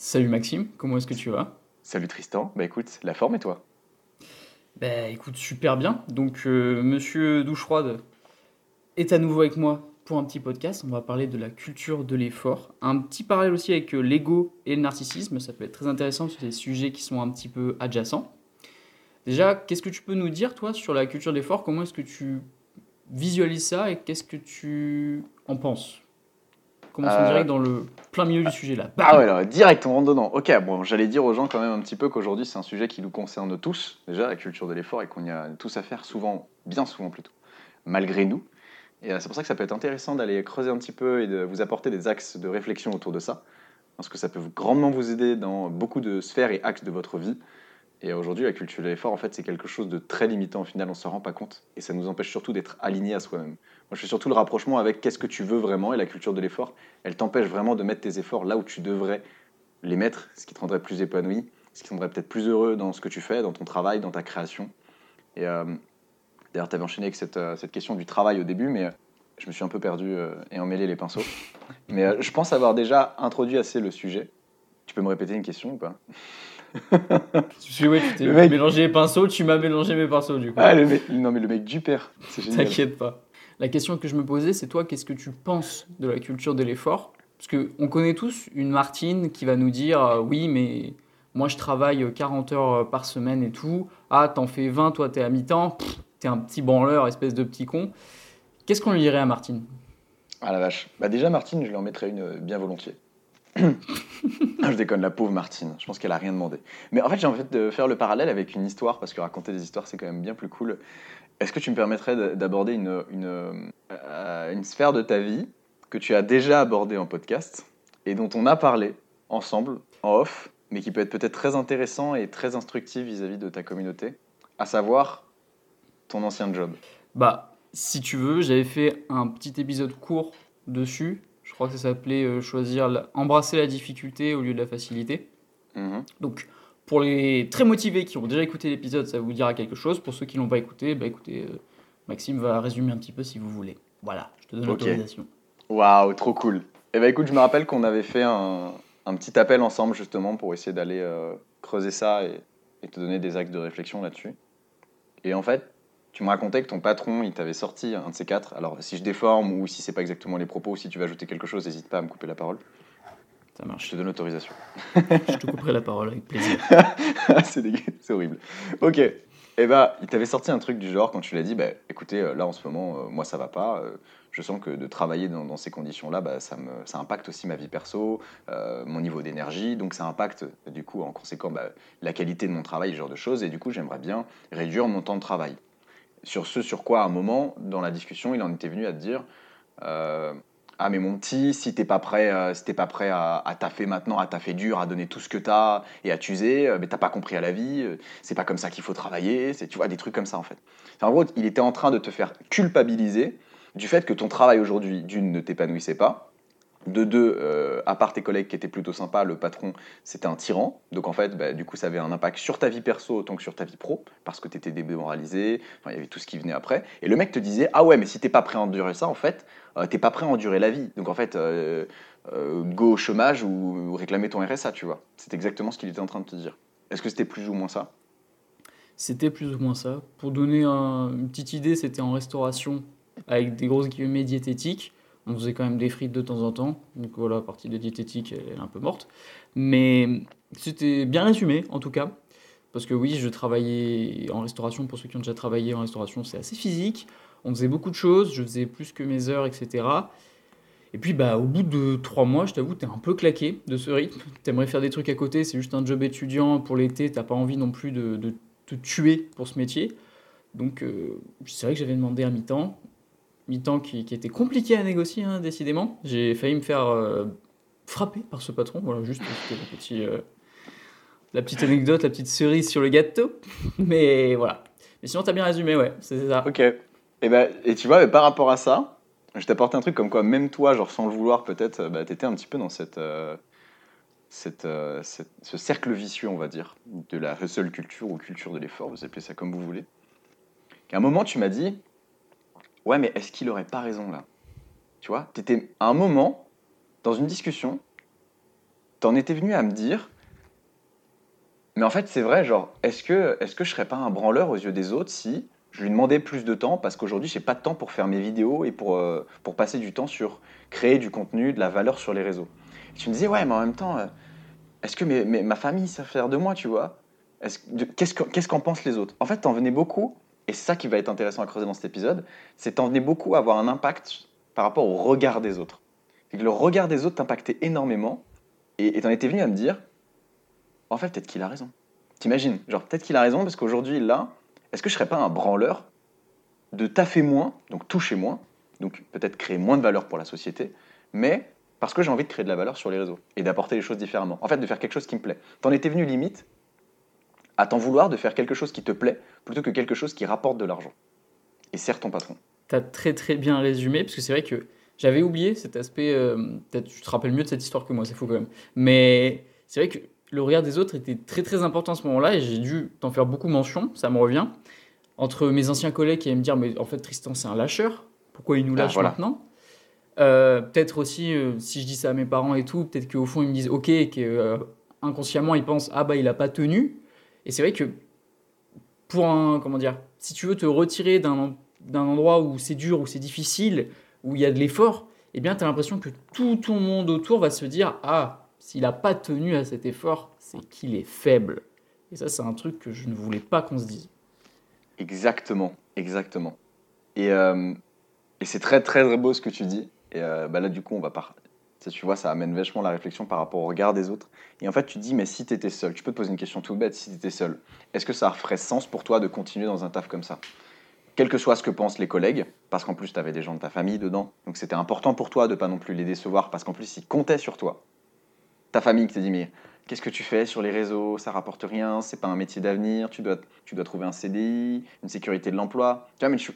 Salut Maxime, comment est-ce que tu vas? Salut Tristan, bah écoute, la forme et toi? Bah écoute, super bien. Donc euh, monsieur Douche Froide est à nouveau avec moi pour un petit podcast. On va parler de la culture de l'effort. Un petit parallèle aussi avec euh, l'ego et le narcissisme, ça peut être très intéressant sur des sujets qui sont un petit peu adjacents. Déjà, qu'est-ce que tu peux nous dire toi sur la culture de l'effort? Comment est-ce que tu visualises ça et qu'est-ce que tu en penses? Commençons Euh, direct dans le plein milieu du sujet là. Ah ouais, alors direct, on rentre dedans. Ok, bon, j'allais dire aux gens quand même un petit peu qu'aujourd'hui c'est un sujet qui nous concerne tous, déjà la culture de l'effort, et qu'on y a tous à faire souvent, bien souvent plutôt, malgré nous. Et euh, c'est pour ça que ça peut être intéressant d'aller creuser un petit peu et de vous apporter des axes de réflexion autour de ça, parce que ça peut grandement vous aider dans beaucoup de sphères et axes de votre vie. Et aujourd'hui, la culture de l'effort, en fait, c'est quelque chose de très limitant. Au final, on ne se rend pas compte. Et ça nous empêche surtout d'être alignés à soi-même. Moi, je fais surtout le rapprochement avec qu'est-ce que tu veux vraiment. Et la culture de l'effort, elle t'empêche vraiment de mettre tes efforts là où tu devrais les mettre, ce qui te rendrait plus épanoui, ce qui te rendrait peut-être plus heureux dans ce que tu fais, dans ton travail, dans ta création. Et euh, d'ailleurs, tu avais enchaîné avec cette, euh, cette question du travail au début, mais euh, je me suis un peu perdu euh, et emmêlé les pinceaux. Mais euh, je pense avoir déjà introduit assez le sujet. Tu peux me répéter une question ou pas? Tu sais, ouais, tu t'es Le mec- mélangé les pinceaux, tu m'as mélangé mes pinceaux du coup. Ah, le mec, non mais le mec du père, c'est génial. T'inquiète pas. La question que je me posais, c'est toi, qu'est-ce que tu penses de la culture de l'effort? Parce que on connaît tous une Martine qui va nous dire euh, oui, mais moi je travaille 40 heures euh, par semaine et tout. Ah, t'en fais 20, toi t'es à mi-temps. T'es un petit branleur, espèce de petit con. Qu'est-ce qu'on lui dirait à Martine? Ah la vache. Bah déjà Martine, je lui en mettrais une euh, bien volontiers. Je déconne, la pauvre Martine. Je pense qu'elle a rien demandé. Mais en fait, j'ai envie de faire le parallèle avec une histoire parce que raconter des histoires, c'est quand même bien plus cool. Est-ce que tu me permettrais d'aborder une, une, euh, une sphère de ta vie que tu as déjà abordée en podcast et dont on a parlé ensemble en off, mais qui peut être peut-être très intéressant et très instructif vis-à-vis de ta communauté, à savoir ton ancien job? Bah, si tu veux, j'avais fait un petit épisode court dessus. Je crois que ça s'appelait euh, choisir, la- embrasser la difficulté au lieu de la facilité. Mhm. Donc, pour les très motivés qui ont déjà écouté l'épisode, ça vous dira quelque chose. Pour ceux qui l'ont pas écouté, bah écoutez, euh, Maxime va résumer un petit peu si vous voulez. Voilà, je te donne l'autorisation. Waouh, trop cool. Eh ben écoute, je me rappelle qu'on avait fait un, un petit appel ensemble justement pour essayer d'aller euh, creuser ça et, et te donner des actes de réflexion là-dessus. Et en fait, tu me racontais que ton patron, il t'avait sorti un de ces quatre. Alors si je déforme ou si c'est pas exactement les propos, ou si tu veux ajouter quelque chose, n'hésite pas à me couper la parole. Ça Je marche. te donne l'autorisation. je te couperai la parole avec plaisir. c'est dégueu, c'est horrible. Ok. Eh ben, il t'avait sorti un truc du genre quand tu l'as dit, bah, écoutez, euh, là en ce moment, euh, moi ça va pas. euh, je sens que de travailler dans, dans ces conditions-là, bah, ça, me, ça impacte aussi ma vie perso, euh, mon niveau d'énergie, donc ça impacte du coup en conséquent bah, la qualité de mon travail, ce genre de choses, et du coup j'aimerais bien réduire mon temps de travail. Sur ce sur quoi, à un moment, dans la discussion, il en était venu à te dire, euh, ah mais mon petit, si t'es pas prêt, euh, si t'es pas prêt à, taffer maintenant, à taffer dur, à donner tout ce que t'as et à t'user, euh, mais t'as pas compris à la vie, c'est pas comme ça qu'il faut travailler, c'est tu vois des trucs comme ça en fait. En gros, il était en train de te faire culpabiliser du fait que ton travail aujourd'hui, d'une, ne t'épanouissait pas, de deux, euh, à part tes collègues qui étaient plutôt sympas, le patron, c'était un tyran. Donc en fait, bah, du coup, ça avait un impact sur ta vie perso autant que sur ta vie pro, parce que tu étais démoralisé, il y avait tout ce qui venait après. Et le mec te disait, ah ouais, mais si t'es pas prêt à endurer ça, en fait, euh, t'es pas prêt à endurer la vie. Donc en fait, euh, go au chômage ou, ou réclamer ton RSA, tu vois. C'est exactement ce qu'il était en train de te dire. Est-ce que c'était plus ou moins ça? C'était plus ou moins ça. Pour donner un- une petite idée, c'était en restauration avec des grosses guillemets diététiques. On faisait quand même des frites de temps en temps. Donc voilà, la partie de diététique, elle est un peu morte. Mais c'était bien résumé, en tout cas. Parce que oui, je travaillais en restauration. Pour ceux qui ont déjà travaillé en restauration, c'est assez physique. On faisait beaucoup de choses. Je faisais plus que mes heures, etc. Et puis, bah, au bout de trois mois, je t'avoue, t'es un peu claqué de ce rythme. T'aimerais faire des trucs à côté. C'est juste un job étudiant pour l'été. T'as pas envie non plus de, te tuer pour ce métier. Donc, euh, c'est vrai que j'avais demandé un mi-temps. Mi-temps qui, était compliqué à négocier, hein, décidément. J'ai failli me faire euh, frapper par ce patron. Voilà, juste le petit, euh, la petite anecdote, la petite cerise sur le gâteau. Mais voilà. Mais sinon, t'as bien résumé, ouais, c'est ça. Ok. Et, ben, et tu vois, mais par rapport à ça, je t'apporte un truc comme quoi, même toi, genre sans le vouloir, peut-être, euh, bah, tu étais un petit peu dans cette, euh, cette- ce cercle vicieux, on va dire, de la hustle culture ou culture de l'effort, vous appelez ça comme vous voulez. Qu'à un moment, tu m'as dit, ouais, mais est-ce qu'il aurait pas raison là? Tu vois, tu étais à un moment, dans une discussion, t'en étais venu à me dire, mais en fait, c'est vrai, genre, est-ce que, est-ce que je serais pas un branleur aux yeux des autres si je lui demandais plus de temps parce qu'aujourd'hui, j'ai pas de temps pour faire mes vidéos et pour, euh, pour passer du temps sur créer du contenu, de la valeur sur les réseaux? Et tu me disais, ouais, mais en même temps, euh, est-ce que mes- ma famille sait faire de moi, tu vois? Qu'est-ce qu'en pensent les autres? En fait, t'en venais beaucoup, et ça qui va être intéressant à creuser dans cet épisode, c'est t'en venais beaucoup à avoir un impact par rapport au regard des autres. Et que le regard des autres t'impactait énormément, et et t'en étais venu à me dire, en fait, peut-être qu'il a raison. T'imagines Genre, peut-être qu'il a raison, parce qu'aujourd'hui, là, est-ce que je serais pas un branleur de taffer moins, donc toucher moins, donc peut-être créer moins de valeur pour la société, mais parce que j'ai envie de créer de la valeur sur les réseaux et d'apporter les choses différemment. En fait, de faire quelque chose qui me plaît. T'en étais venu limite à t'en vouloir de faire quelque chose qui te plaît plutôt que quelque chose qui rapporte de l'argent. Et sert ton patron. T'as très très bien résumé, parce que c'est vrai que j'avais oublié cet aspect. euh, Peut-être tu te rappelles mieux de cette histoire que moi, c'est fou quand même. Mais c'est vrai que le regard des autres était très très important à ce moment-là, et j'ai dû t'en faire beaucoup mention, ça me revient. Entre mes anciens collègues qui allaient me dire, mais en fait Tristan c'est un lâcheur, pourquoi il nous Ah, lâche voilà. maintenant? Euh, Peut-être aussi, euh, si je dis ça à mes parents et tout, peut-être qu'au fond ils me disent ok, et que inconsciemment ils pensent, ah bah il a pas tenu. Et c'est vrai que pour un, comment dire, si tu veux te retirer d'un endroit où c'est dur, où c'est difficile, où il y a de l'effort, eh bien, tu as l'impression que tout ton monde autour va se dire Ah, s'il n'a pas tenu à cet effort, c'est qu'il est faible. Et ça, c'est un truc que je ne voulais pas qu'on se dise. Exactement, exactement. Et, euh, et c'est très, très très beau ce que tu dis. Et euh, bah là, du coup, on va par... ça, tu vois, ça amène vachement la réflexion par rapport au regard des autres. Et en fait, tu te dis, mais si tu étais seul, tu peux te poser une question toute bête, si tu étais seul, est-ce que ça ferait sens pour toi de continuer dans un taf comme ça? Quel que soit ce que pensent les collègues, parce qu'en plus, tu avais des gens de ta famille dedans, donc c'était important pour toi de pas non plus les décevoir, parce qu'en plus, ils comptaient sur toi. Ta famille qui t'a dit, mais qu'est-ce que tu fais sur les réseaux? Ça rapporte rien, c'est pas un métier d'avenir, tu dois, tu dois trouver un CDI, une sécurité de l'emploi. Tu vois, mais tu,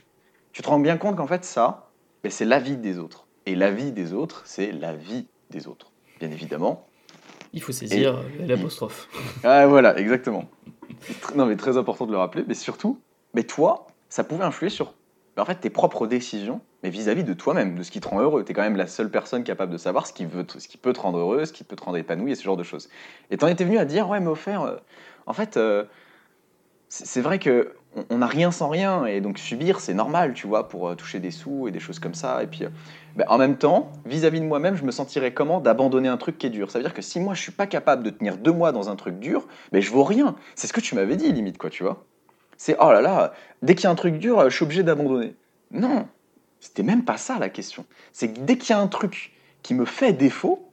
tu te rends bien compte qu'en fait, ça, ben, c'est la vie des autres. Et la vie des autres, c'est la vie des autres. Bien évidemment. Il faut saisir euh, l'apostrophe. Ah, voilà, exactement. Non, mais très important de le rappeler. Mais surtout, mais toi, ça pouvait influer sur en fait, tes propres décisions, mais vis-à-vis de toi-même, de ce qui te rend heureux. Tu es quand même la seule personne capable de savoir ce qui, veut ce qui peut te rendre heureux, ce qui peut te rendre épanoui et ce genre de choses. Et t'en étais venu à dire, ouais, mais au fait, euh, en fait, euh, c'est vrai que on- n'a rien sans rien, et donc subir, c'est normal, tu vois, pour euh, toucher des sous et des choses comme ça. Et puis, euh, ben, en même temps, vis-à-vis de moi-même, je me sentirais comment d'abandonner un truc qui est dur? Ça veut dire que si moi, je suis pas capable de tenir deux mois dans un truc dur, ben, je vaux rien. C'est ce que tu m'avais dit, limite, quoi, tu vois. C'est, oh là là, dès qu'il y a un truc dur, euh, je suis obligé d'abandonner. Non, c'était même pas ça la question. C'est que dès qu'il y a un truc qui me fait défaut,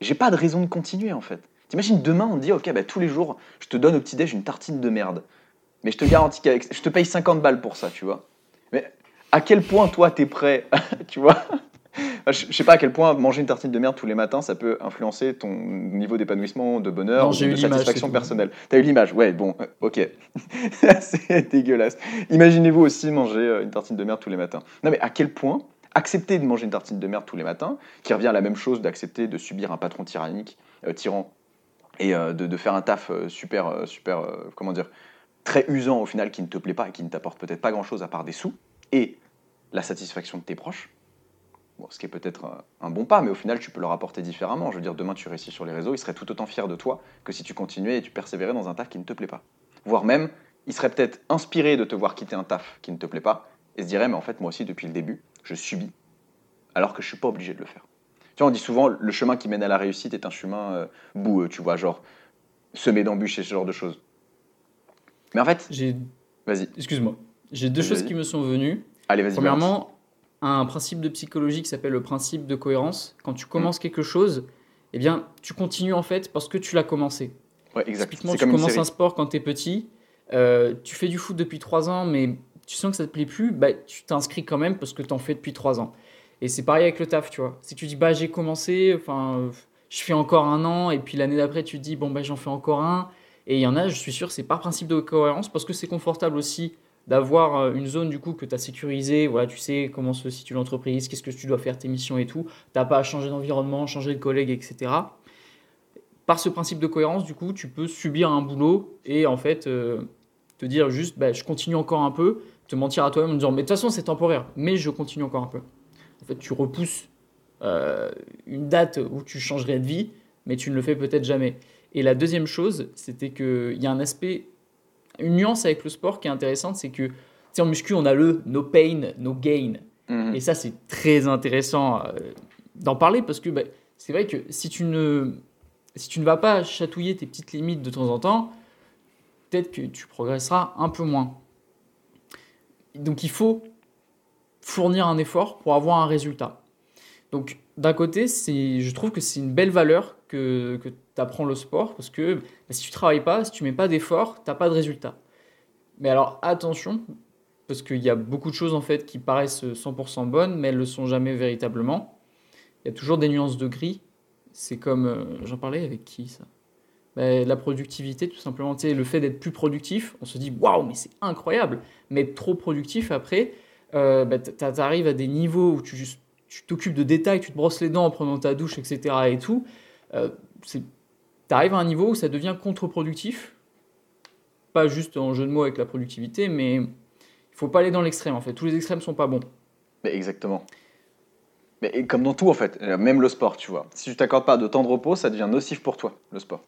j'ai pas de raison de continuer en fait. T'imagines demain on te dit ok bah tous les jours je te donne au petit déj une tartine de merde, mais je te garantis qu'avec je te paye 50 balles pour ça tu vois. Mais à quel point toi t'es prêt tu vois? Je, sais pas à quel point manger une tartine de merde tous les matins ça peut influencer ton niveau d'épanouissement, de bonheur, Non, de satisfaction personnelle. T'as eu l'image, ouais bon euh, ok. c'est dégueulasse. Imaginez-vous aussi manger euh, une tartine de merde tous les matins. Non mais à quel point accepter de manger une tartine de merde tous les matins, qui revient à la même chose d'accepter de subir un patron tyrannique, euh, tyran, et euh, de, faire un taf euh, super, euh, super, comment dire, très usant au final, qui ne te plaît pas et qui ne t'apporte peut-être pas grand-chose à part des sous, et la satisfaction de tes proches. Ce qui est peut-être un, un bon pas, mais au final, tu peux leur apporter différemment. Je veux dire, demain, tu réussis sur les réseaux, ils seraient tout autant fiers de toi que si tu continuais et tu persévérais dans un taf qui ne te plaît pas. Voire même, ils seraient peut-être inspirés de te voir quitter un taf qui ne te plaît pas et se diraient, mais en fait, moi aussi, depuis le début, je subis, alors que je suis pas obligé de le faire. Tu vois, on dit souvent, le chemin qui mène à la réussite est un chemin euh, boueux, tu vois, genre semé d'embûches et ce genre de choses. Mais en fait, J'ai, vas-y, excuse-moi, j'ai deux choses qui me sont venues. allez, vas-y. balance. Premièrement, un principe de psychologie qui s'appelle le principe de cohérence. Quand tu commences quelque chose, eh bien, tu continues en fait parce que tu l'as commencé. ouais, exact. Typiquement, C'est tu comme commences un sport quand tu es petit, euh, tu fais du foot depuis 3 ans, mais tu sens que ça te plaît plus, bah, tu t'inscris quand même parce que tu en fais depuis 3 ans. Et c'est pareil avec le taf, tu vois. Si tu dis, bah, j'ai commencé, enfin, je fais encore un an, et puis l'année d'après, tu te dis, bon, bah, j'en fais encore un. Et il y en a, je suis sûr, c'est par principe de cohérence, parce que c'est confortable aussi d'avoir euh, une zone du coup que tu as sécurisée, voilà, tu sais comment se situe l'entreprise, qu'est-ce que tu dois faire, tes missions et tout. T'as pas à changer d'environnement, changer de collègue, etc. Par ce principe de cohérence, du coup, tu peux subir un boulot et en fait euh, te dire juste, bah, je continue encore un peu, te mentir à toi-même en disant, mais de toute façon c'est temporaire, mais je continue encore un peu. En fait, tu repousses euh, une date où tu changerais de vie mais tu ne le fais peut-être jamais. Et la deuxième chose, c'était qu'il y a un aspect, une nuance avec le sport qui est intéressante, c'est que, tu sais, en muscu, on a le no pain, no gain. Mhm. Et ça, c'est très intéressant euh, d'en parler parce que bah, c'est vrai que si tu, ne, si tu ne vas pas chatouiller tes petites limites de temps en temps, peut-être que tu progresseras un peu moins. Donc il faut fournir un effort pour avoir un résultat. Donc d'un côté, je trouve que c'est une belle valeur que, que tu apprends le sport parce que bah, si tu travailles pas, si tu mets pas d'effort, tu n'as pas de résultat. Mais alors attention, parce qu'il y a beaucoup de choses en fait qui paraissent 100% bonnes, mais elles ne le sont jamais véritablement. Il y a toujours des nuances de gris. C'est comme, euh, j'en parlais avec qui ça? Ben, La productivité, tout simplement. Tu sais, le fait d'être plus productif, on se dit waouh, mais c'est incroyable. Mais être trop productif après, euh, ben, tu arrives à des niveaux où tu t'occupes de détails, tu te brosses les dents en prenant ta douche, etc. et tout. Euh, tu arrives à un niveau où ça devient contre-productif. Pas juste en jeu de mots avec la productivité, mais il faut pas aller dans l'extrême en fait. Tous les extrêmes sont pas bons. Exactement. Comme dans tout, en fait, euh, même le sport, tu vois. Si tu t'accordes pas de temps de repos, ça devient nocif pour toi, le sport.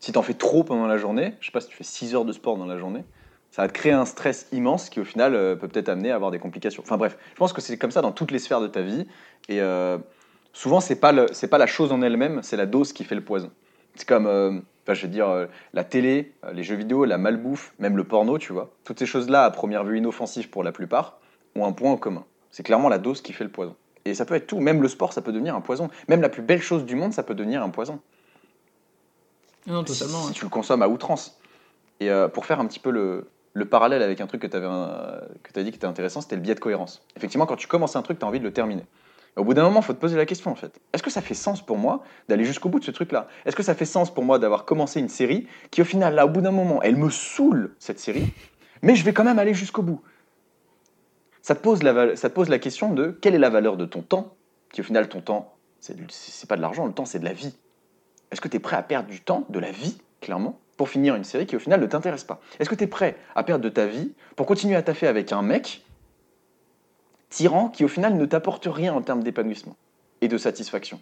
Si tu en fais trop pendant la journée, je sais pas si tu fais 6 heures de sport dans la journée, ça va te créer un stress immense qui, au final, euh, peut peut-être amener à avoir des complications. Enfin bref, je pense que c'est comme ça dans toutes les sphères de ta vie. Et euh, souvent, c'est pas, le- c'est pas la chose en elle-même, c'est la dose qui fait le poison. C'est comme, euh, enfin, je veux dire, euh, la télé, les jeux vidéo, la malbouffe, même le porno, tu vois. Toutes ces choses-là, à première vue inoffensives pour la plupart, ont un point en commun. C'est clairement la dose qui fait le poison. Et ça peut être tout. Même le sport, ça peut devenir un poison. Même la plus belle chose du monde, ça peut devenir un poison. Non, totalement. Si, tu le consommes à outrance. Et euh, pour faire un petit peu le, le parallèle avec un truc que tu as dit qui était intéressant, c'était le biais de cohérence. Effectivement, quand tu commences un truc, tu as envie de le terminer. Au bout d'un moment, il faut te poser la question en fait. Est-ce que ça fait sens pour moi d'aller jusqu'au bout de ce truc-là? Est-ce que ça fait sens pour moi d'avoir commencé une série qui, au final, là, au bout d'un moment, elle me saoule cette série, mais je vais quand même aller jusqu'au bout? Ça te, pose la, ça pose la question de quelle est la valeur de ton temps, qui au final, ton temps, c'est pas de l'argent, le temps, c'est de la vie. Est-ce que tu es prêt à perdre du temps, de la vie, clairement, pour finir une série qui au final ne t'intéresse pas Est-ce que tu es prêt à perdre de ta vie pour continuer à taffer avec un mec tyran qui au final ne t'apporte rien en termes d'épanouissement et de satisfaction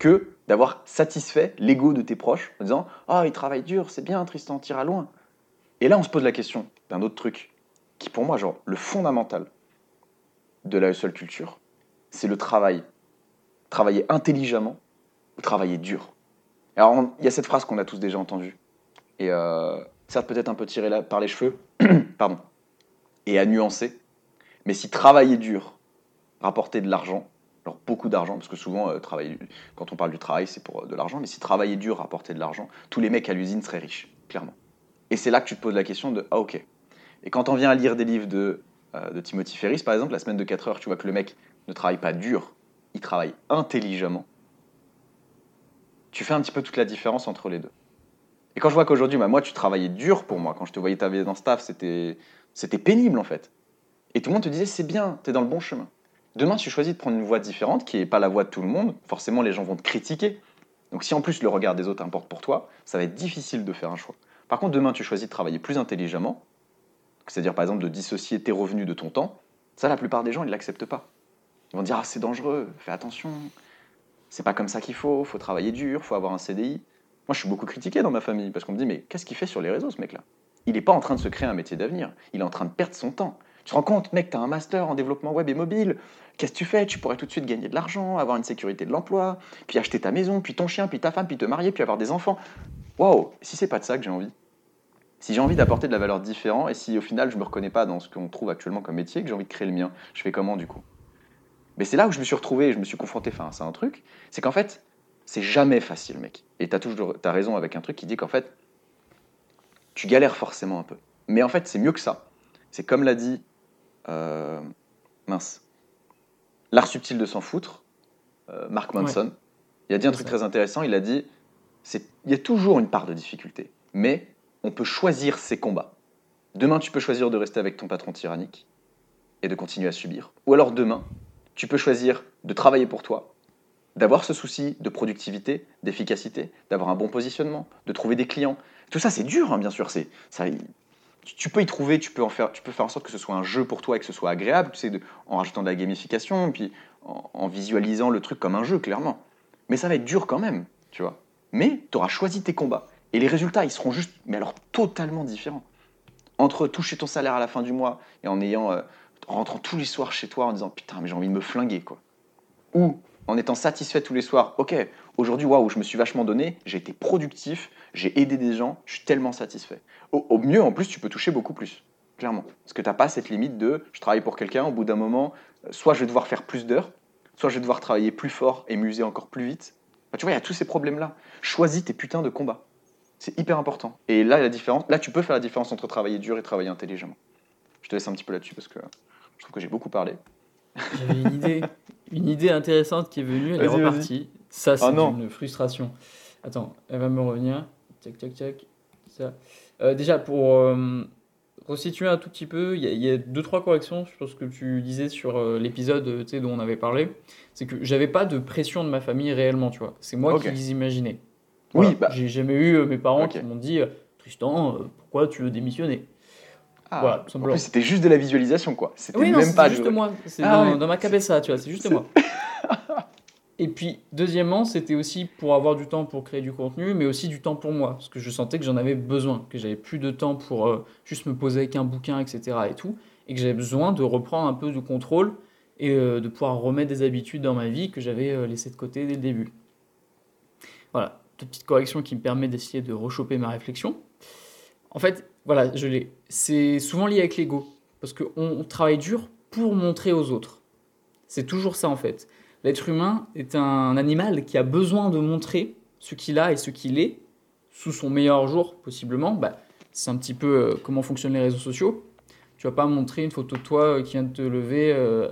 que d'avoir satisfait l'ego de tes proches en disant Ah, il travaille dur, c'est bien, Tristan, tira loin. Et là, on se pose la question d'un autre truc qui, pour moi, genre, le fondamental de la seule culture, c'est le travail. Travailler intelligemment ou travailler dur. Alors, il y a cette phrase qu'on a tous déjà entendue. Et euh, certes, peut-être un peu tirée là- par les cheveux, pardon, et à nuancer. Mais si travailler dur, rapporter de l'argent, alors beaucoup d'argent, parce que souvent, euh, quand on parle du travail, c'est pour euh, de l'argent, mais si travailler dur, rapporter de l'argent, tous les mecs à l'usine seraient riches, clairement. Et c'est là que tu te poses la question de, ah ok. Et quand on vient à lire des livres de, de Timothy Ferris, par exemple, la semaine de 4 heures, tu vois que le mec ne travaille pas dur, il travaille intelligemment. Tu fais un petit peu toute la différence entre les deux. Et quand je vois qu'aujourd'hui, bah, moi, tu travaillais dur pour moi, quand je te voyais travailler dans staff, c'était c'était pénible en fait. Et tout le monde te disait, c'est bien, t'es dans le bon chemin. Demain, tu choisis de prendre une voie différente, qui n'est pas la voie de tout le monde, forcément, les gens vont te critiquer. Donc si en plus le regard des autres importe pour toi, ça va être difficile de faire un choix. Par contre, demain, tu choisis de travailler plus intelligemment, c'est-à-dire par exemple de dissocier tes revenus de ton temps, ça, la plupart des gens, ils ne l'acceptent pas. Ils vont dire, ah, c'est dangereux, fais attention, c'est pas comme ça qu'il faut, faut travailler dur, faut avoir un CDI. Moi, je suis beaucoup critiqué dans ma famille, parce qu'on me dit, mais qu'est-ce qu'il fait sur les réseaux, ce mec-là? Il n'est pas en train de se créer un métier d'avenir, il est en train de perdre son temps. Tu te rends compte, mec, tu as un master en développement web et mobile, qu'est-ce que tu fais? Tu pourrais tout de suite gagner de l'argent, avoir une sécurité de l'emploi, puis acheter ta maison, puis ton chien, puis ta femme, puis te marier, puis avoir des enfants. Waouh! Si c'est pas de ça que j'ai envie, si j'ai envie d'apporter de la valeur différente, et si au final je me reconnais pas dans ce qu'on trouve actuellement comme métier, que j'ai envie de créer le mien, je fais comment du coup? Mais c'est là où je me suis retrouvé, et je me suis confronté face à un truc, c'est qu'en fait, c'est jamais facile, mec. Et tu as toujours as raison avec un truc qui dit qu'en fait, tu galères forcément un peu. Mais en fait, c'est mieux que ça. C'est comme l'a dit, euh, mince, l'art subtil de s'en foutre, euh, Mark Manson. Il a dit un truc ça. très intéressant. Il a dit, il y a toujours une part de difficulté, mais on peut choisir ses combats. Demain, tu peux choisir de rester avec ton patron tyrannique et de continuer à subir. Ou alors demain, tu peux choisir de travailler pour toi, d'avoir ce souci de productivité, d'efficacité, d'avoir un bon positionnement, de trouver des clients. Tout ça, c'est dur, hein, bien sûr. C'est, ça, tu, peux y trouver, tu peux, en faire, tu peux faire en sorte que ce soit un jeu pour toi et que ce soit agréable, tu sais, en rajoutant de la gamification, puis en, visualisant le truc comme un jeu, clairement. Mais ça va être dur quand même. tu vois. Mais tu auras choisi tes combats. Et les résultats, ils seront juste, mais alors totalement différents. Entre toucher ton salaire à la fin du mois et en ayant, euh, en rentrant tous les soirs chez toi en disant putain, mais j'ai envie de me flinguer, quoi. Ou en étant satisfait tous les soirs, ok, aujourd'hui, waouh, je me suis vachement donné, j'ai été productif, j'ai aidé des gens, je suis tellement satisfait. Au, mieux, en plus, tu peux toucher beaucoup plus, clairement. Parce que tu n'as pas cette limite de je travaille pour quelqu'un, au bout d'un moment, euh, soit je vais devoir faire plus d'heures, soit je vais devoir travailler plus fort et muser encore plus vite. Tu vois, il y a tous ces problèmes-là. Choisis tes putains de combats. C'est hyper important. Et là, la différence, là, tu peux faire la différence entre travailler dur et travailler intelligemment. Je te laisse un petit peu là-dessus parce que je trouve que j'ai beaucoup parlé. J'avais une idée, une idée intéressante qui est venue, elle est repartie. Ça, c'est Ah une frustration. Attends, elle va me revenir. Tac, tac, tac. Ça. Euh, déjà, pour euh, resituer un tout petit peu, il y, a- il y a deux, trois corrections sur ce que tu disais sur euh, l'épisode euh, dont on avait parlé. C'est que j'avais pas de pression de ma famille réellement, tu vois. C'est moi qui les imaginais. Oui, bah. J'ai jamais eu euh, mes parents qui m'ont dit Tristan, pourquoi tu veux démissionner? Ah, Voilà, tout en plus, c'était juste de la visualisation, quoi. C'était Oui, même c'est pas juste moi. C'est Ah dans, oui. dans ma tu vois, c'est juste moi. Et puis, deuxièmement, c'était aussi pour avoir du temps pour créer du contenu, mais aussi du temps pour moi, parce que je sentais que j'en avais besoin, que j'avais plus de temps pour euh, juste me poser avec un bouquin, etc. et tout, et que j'avais besoin de reprendre un peu de contrôle et euh, de pouvoir remettre des habitudes dans ma vie que j'avais euh, laissées de côté dès le début. Voilà, deux petites corrections qui me permettent d'essayer de rechoper ma réflexion. En fait, voilà, je l'ai. C'est souvent lié avec l'ego, parce qu'on on travaille dur pour montrer aux autres. C'est toujours ça en fait. L'être humain est un animal qui a besoin de montrer ce qu'il a et ce qu'il est sous son meilleur jour, possiblement. Bah, c'est un petit peu euh, comment fonctionnent les réseaux sociaux. Tu vas pas montrer une photo de toi euh, qui vient de te lever euh,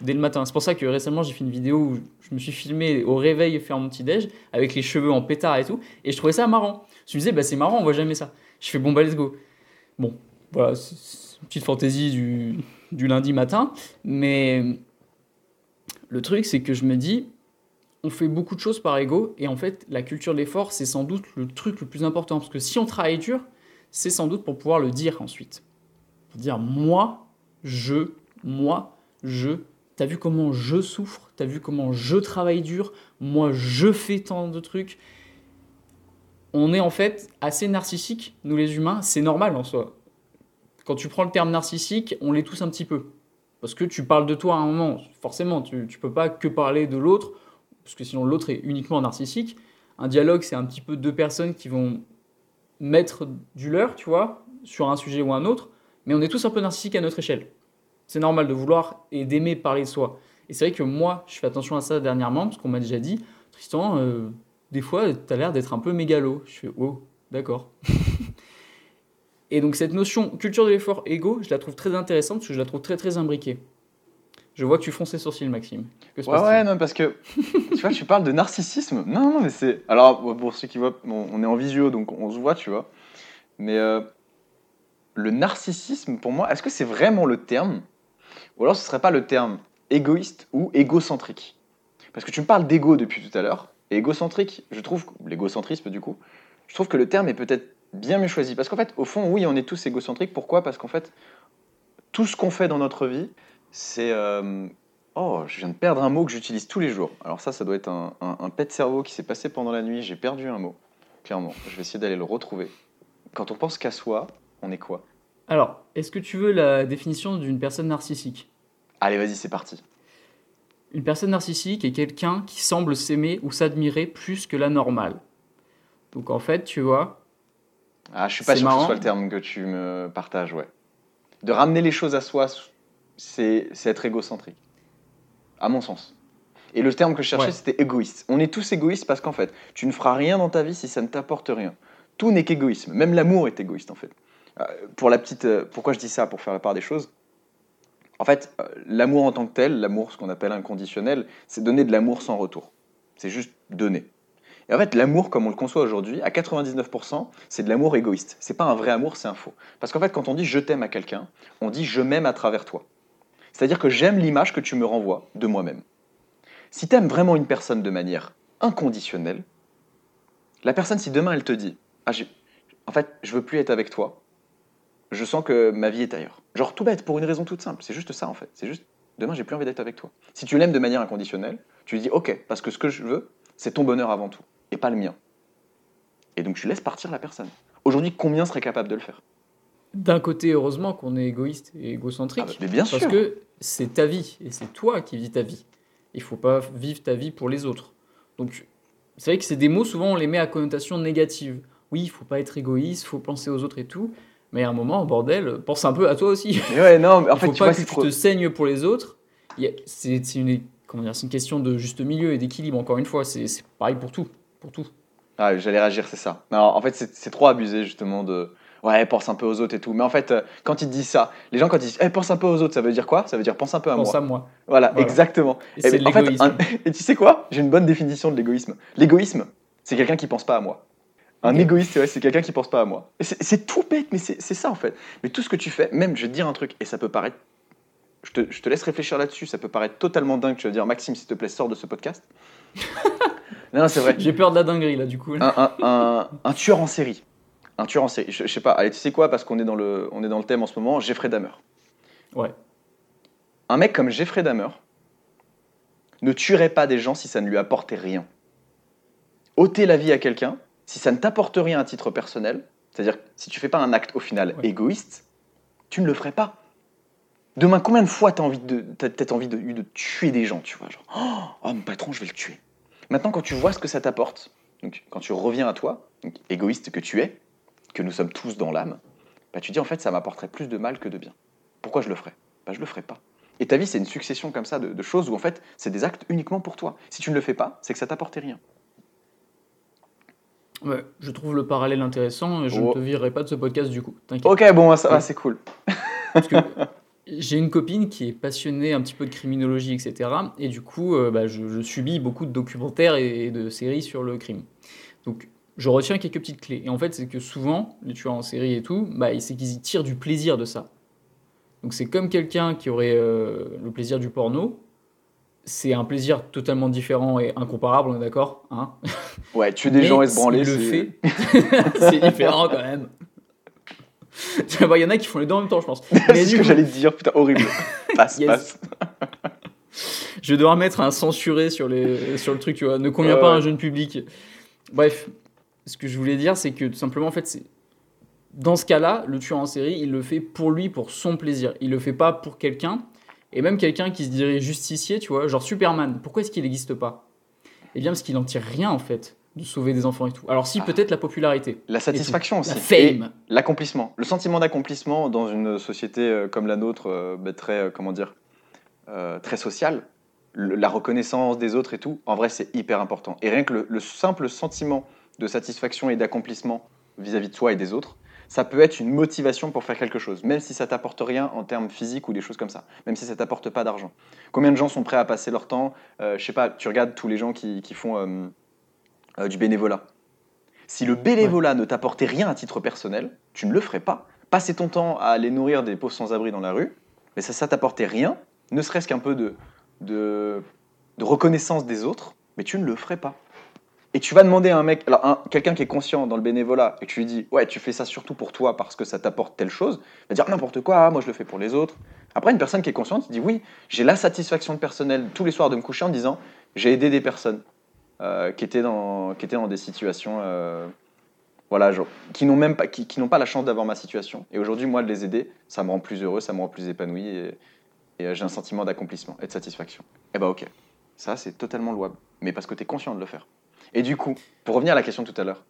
dès le matin. C'est pour ça que récemment j'ai fait une vidéo où je me suis filmé au réveil faire mon petit déj avec les cheveux en pétard et tout, et je trouvais ça marrant. Je me disais bah c'est marrant, on voit jamais ça. Je fais bon bah let's go. Bon, voilà, c'est une petite fantaisie du, du lundi matin, mais le truc, c'est que je me dis, on fait beaucoup de choses par ego, et en fait, la culture de l'effort, c'est sans doute le truc le plus important, parce que si on travaille dur, c'est sans doute pour pouvoir le dire ensuite. Pour dire, moi, je, moi, je, t'as vu comment je souffre, t'as vu comment je travaille dur, moi, je fais tant de trucs. On est en fait assez narcissique, nous les humains, c'est normal en soi. Quand tu prends le terme narcissique, on l'est tous un petit peu. Parce que tu parles de toi à un moment, forcément, tu ne peux pas que parler de l'autre, parce que sinon l'autre est uniquement narcissique. Un dialogue, c'est un petit peu deux personnes qui vont mettre du leur, tu vois, sur un sujet ou un autre, mais on est tous un peu narcissiques à notre échelle. C'est normal de vouloir et d'aimer parler de soi. Et c'est vrai que moi, je fais attention à ça dernièrement, parce qu'on m'a déjà dit, Tristan, euh, des fois, tu as l'air d'être un peu mégalo. Je fais, oh, d'accord. Et donc cette notion culture de l'effort égo, je la trouve très intéressante parce que je la trouve très très imbriquée. Je vois que tu fronces les sourcils, Maxime. Que se Ouais, ouais, non, parce que tu vois, tu parles de narcissisme. Non, non, mais c'est. Alors, pour ceux qui voient, on, est en visio, donc on se voit, tu vois. Mais euh, le narcissisme, pour moi, est-ce que c'est vraiment le terme? Ou alors ce serait pas le terme égoïste ou égocentrique? Parce que tu me parles d'égo depuis tout à l'heure. Et égocentrique, je trouve, l'égocentrisme du coup, je trouve que le terme est peut-être bien mieux choisi. Parce qu'en fait, au fond, oui, on est tous égocentriques. Pourquoi? Parce qu'en fait, tout ce qu'on fait dans notre vie, c'est. euh, Oh, je viens de perdre un mot que j'utilise tous les jours. Alors ça, ça doit être un, un, un pet cerveau qui s'est passé pendant la nuit. J'ai perdu un mot, clairement. Je vais essayer d'aller le retrouver. Quand on pense qu'à soi, on est quoi? Alors, est-ce que tu veux la définition d'une personne narcissique? Allez, vas-y, c'est parti. Une personne narcissique est quelqu'un qui semble s'aimer ou s'admirer plus que la normale. Donc en fait, tu vois, Ah, je suis pas sûr que ce marrant. soit le terme que tu me partages, ouais. De ramener les choses à soi, c'est c'est être égocentrique. À mon sens. Et le terme que je cherchais, Ouais. c'était égoïste. On est tous égoïstes parce qu'en fait, tu ne feras rien dans ta vie si ça ne t'apporte rien. Tout n'est qu'égoïsme. Même l'amour est égoïste, en fait. Euh, pour la petite, euh, pourquoi je dis ça Pour faire la part des choses? En fait, euh, l'amour en tant que tel, l'amour, ce qu'on appelle inconditionnel, c'est donner de l'amour sans retour. C'est juste donner. Et en fait, l'amour, comme on le conçoit aujourd'hui, à 99%, c'est de l'amour égoïste. C'est pas un vrai amour, c'est un faux. Parce qu'en fait, quand on dit je t'aime à quelqu'un, on dit je m'aime à travers toi. C'est-à-dire que j'aime l'image que tu me renvoies de moi-même. Si tu aimes vraiment une personne de manière inconditionnelle, la personne, si demain elle te dit ah, En fait, je veux plus être avec toi, je sens que ma vie est ailleurs. Genre tout bête, pour une raison toute simple. C'est juste ça en fait. C'est juste demain, j'ai plus envie d'être avec toi. Si tu l'aimes de manière inconditionnelle, tu lui dis ok, parce que ce que je veux, c'est ton bonheur avant tout. et pas le mien. Et donc tu laisses partir la personne. Aujourd'hui, combien serait capable de le faire? D'un côté, heureusement qu'on est égoïste et égocentrique. Ah bah, mais bien parce que c'est ta vie et c'est toi qui vis ta vie. Il faut pas vivre ta vie pour les autres. Donc, c'est vrai que c'est des mots, souvent, on les met à connotation négative. Oui, il faut pas être égoïste, il faut penser aux autres et tout. Mais à un moment, bordel, pense un peu à toi aussi. Mais ouais, non, mais en Il fait, faut tu pas vois, que tu trop- te saignes pour les autres. Il C'est une, comment dire, c'est une question de juste milieu et d'équilibre, encore une fois. C'est pareil pour tout. Pour tout. Ah, j'allais réagir, c'est ça. Non, en fait, c'est trop abusé, justement, de. Ouais, pense un peu aux autres et tout. Mais en fait, euh, quand ils te disent ça, les gens, quand ils disent Eh, pense un peu aux autres, ça veut dire quoi? Ça veut dire pense un peu à Pense moi. à moi. Voilà, Voilà. exactement. Et Et en fait, un- et tu sais quoi? J'ai une bonne définition de l'égoïsme. L'égoïsme, c'est quelqu'un qui pense pas à moi. Un égoïste, c'est ouais, c'est quelqu'un qui pense pas à moi. Et C'est c'est tout bête, mais c'est c'est ça en fait. Mais tout ce que tu fais, même, je vais te dire un truc, et ça peut paraître. Je te, je te laisse réfléchir là-dessus, ça peut paraître totalement dingue. Tu vas dire, Maxime, s'il te plaît, sors de ce podcast. non, non, c'est vrai. J'ai peur de la dinguerie, là, du coup. Un, un- un- un tueur en série. Un tueur en série. Je, je sais pas, allez, tu sais quoi, parce qu'on est, dans le- on est dans le thème en ce moment, Jeffrey Dahmer. Ouais. Un mec comme Jeffrey Dahmer ne tuerait pas des gens si ça ne lui apportait rien. ôter la vie à quelqu'un, si ça ne t'apporte rien à titre personnel, c'est-à-dire si tu fais pas un acte au final Ouais. égoïste, tu ne le ferais pas. Demain, combien de fois t'as envie de, t'as peut-être envie de, tuer des gens, tu vois, genre, oh, oh, mon patron, je vais le tuer. Maintenant, quand tu vois ce que ça t'apporte, donc quand tu reviens à toi, donc, égoïste que tu es, que nous sommes tous dans l'âme, bah, tu dis en fait, ça m'apporterait plus de mal que de bien. Pourquoi je le ferais? Bah, Je le ferais pas. Et ta vie, c'est une succession comme ça de, de choses où en fait, c'est des actes uniquement pour toi. Si tu ne le fais pas, c'est que ça t'apportait rien. Ouais, je trouve le parallèle intéressant et je Oh. ne te virerai pas de ce podcast du coup. Ok, bon, ça va, Oui. c'est cool. Parce que j'ai une copine qui est passionnée un petit peu de criminologie, etc. Et du coup, euh, bah, je, je subis beaucoup de documentaires et de séries sur le crime. Donc, je retiens quelques petites clés. Et en fait, c'est que souvent, les tueurs en série et tout, bah, c'est qu'ils y tirent du plaisir de ça. Donc, c'est comme quelqu'un qui aurait euh, le plaisir du porno. C'est un plaisir totalement différent et incomparable, on est d'accord hein Ouais, tuer des Mais gens et se branler, le c'est- fait, c'est différent quand même. Tu vois, Il y en a qui font les deux en même temps, je pense. C'est ce que j'allais te dire, putain, horrible. Passe, Yes. passe. Je vais devoir mettre un censuré sur, les, sur le truc, tu vois. Ne convient pas à un jeune public. Bref, ce que je voulais dire, c'est que tout simplement, en fait, c'est. Dans ce cas-là, le tueur en série, il le fait pour lui, pour son plaisir. Il le fait pas pour quelqu'un. Et même quelqu'un qui se dirait justicier, tu vois, genre Superman. Pourquoi est-ce qu'il n'existe pas? Eh bien, parce qu'il en tire rien, en fait, de sauver des enfants et tout. Alors, si, Ah. peut-être la popularité, La satisfaction aussi. la fame. L'accomplissement. Le sentiment d'accomplissement dans une société euh, comme la nôtre, euh, bah, très, euh, comment dire, euh, très sociale, le- la reconnaissance des autres et tout, en vrai, c'est hyper important. Et rien que le, le simple sentiment de satisfaction et d'accomplissement vis-à-vis de soi et des autres, ça peut être une motivation pour faire quelque chose, même si ça t'apporte rien en termes physiques ou des choses comme ça, même si ça t'apporte pas d'argent. Combien de gens sont prêts à passer leur temps euh, Je sais pas, tu regardes tous les gens qui, qui font euh, euh, du bénévolat. Si le bénévolat ne t'apportait rien à titre personnel, tu ne le ferais pas. Passer ton temps à aller nourrir des pauvres sans-abri dans la rue, mais ça, ça t'apportait rien, ne serait-ce qu'un peu de, de, de reconnaissance des autres, mais tu ne le ferais pas. Et tu vas demander à un mec, alors un- quelqu'un qui est conscient dans le bénévolat, et tu lui dis, ouais, tu fais ça surtout pour toi parce que ça t'apporte telle chose, il va dire n'importe quoi, moi je le fais pour les autres. Après, une personne qui est consciente, dit, oui, j'ai la satisfaction personnelle tous les soirs de me coucher en disant, j'ai aidé des personnes euh, qui, étaient dans, qui étaient dans des situations, euh, voilà, qui n'ont même pas, qui, n'ont pas la chance d'avoir ma situation. Et aujourd'hui, moi, de les aider, ça me rend plus heureux, ça me rend plus épanoui, et, euh, j'ai un sentiment d'accomplissement et de satisfaction. Et bah ok, ça c'est totalement louable, mais parce que tu es conscient de le faire. Et du coup, pour revenir à la question de tout à l'heure,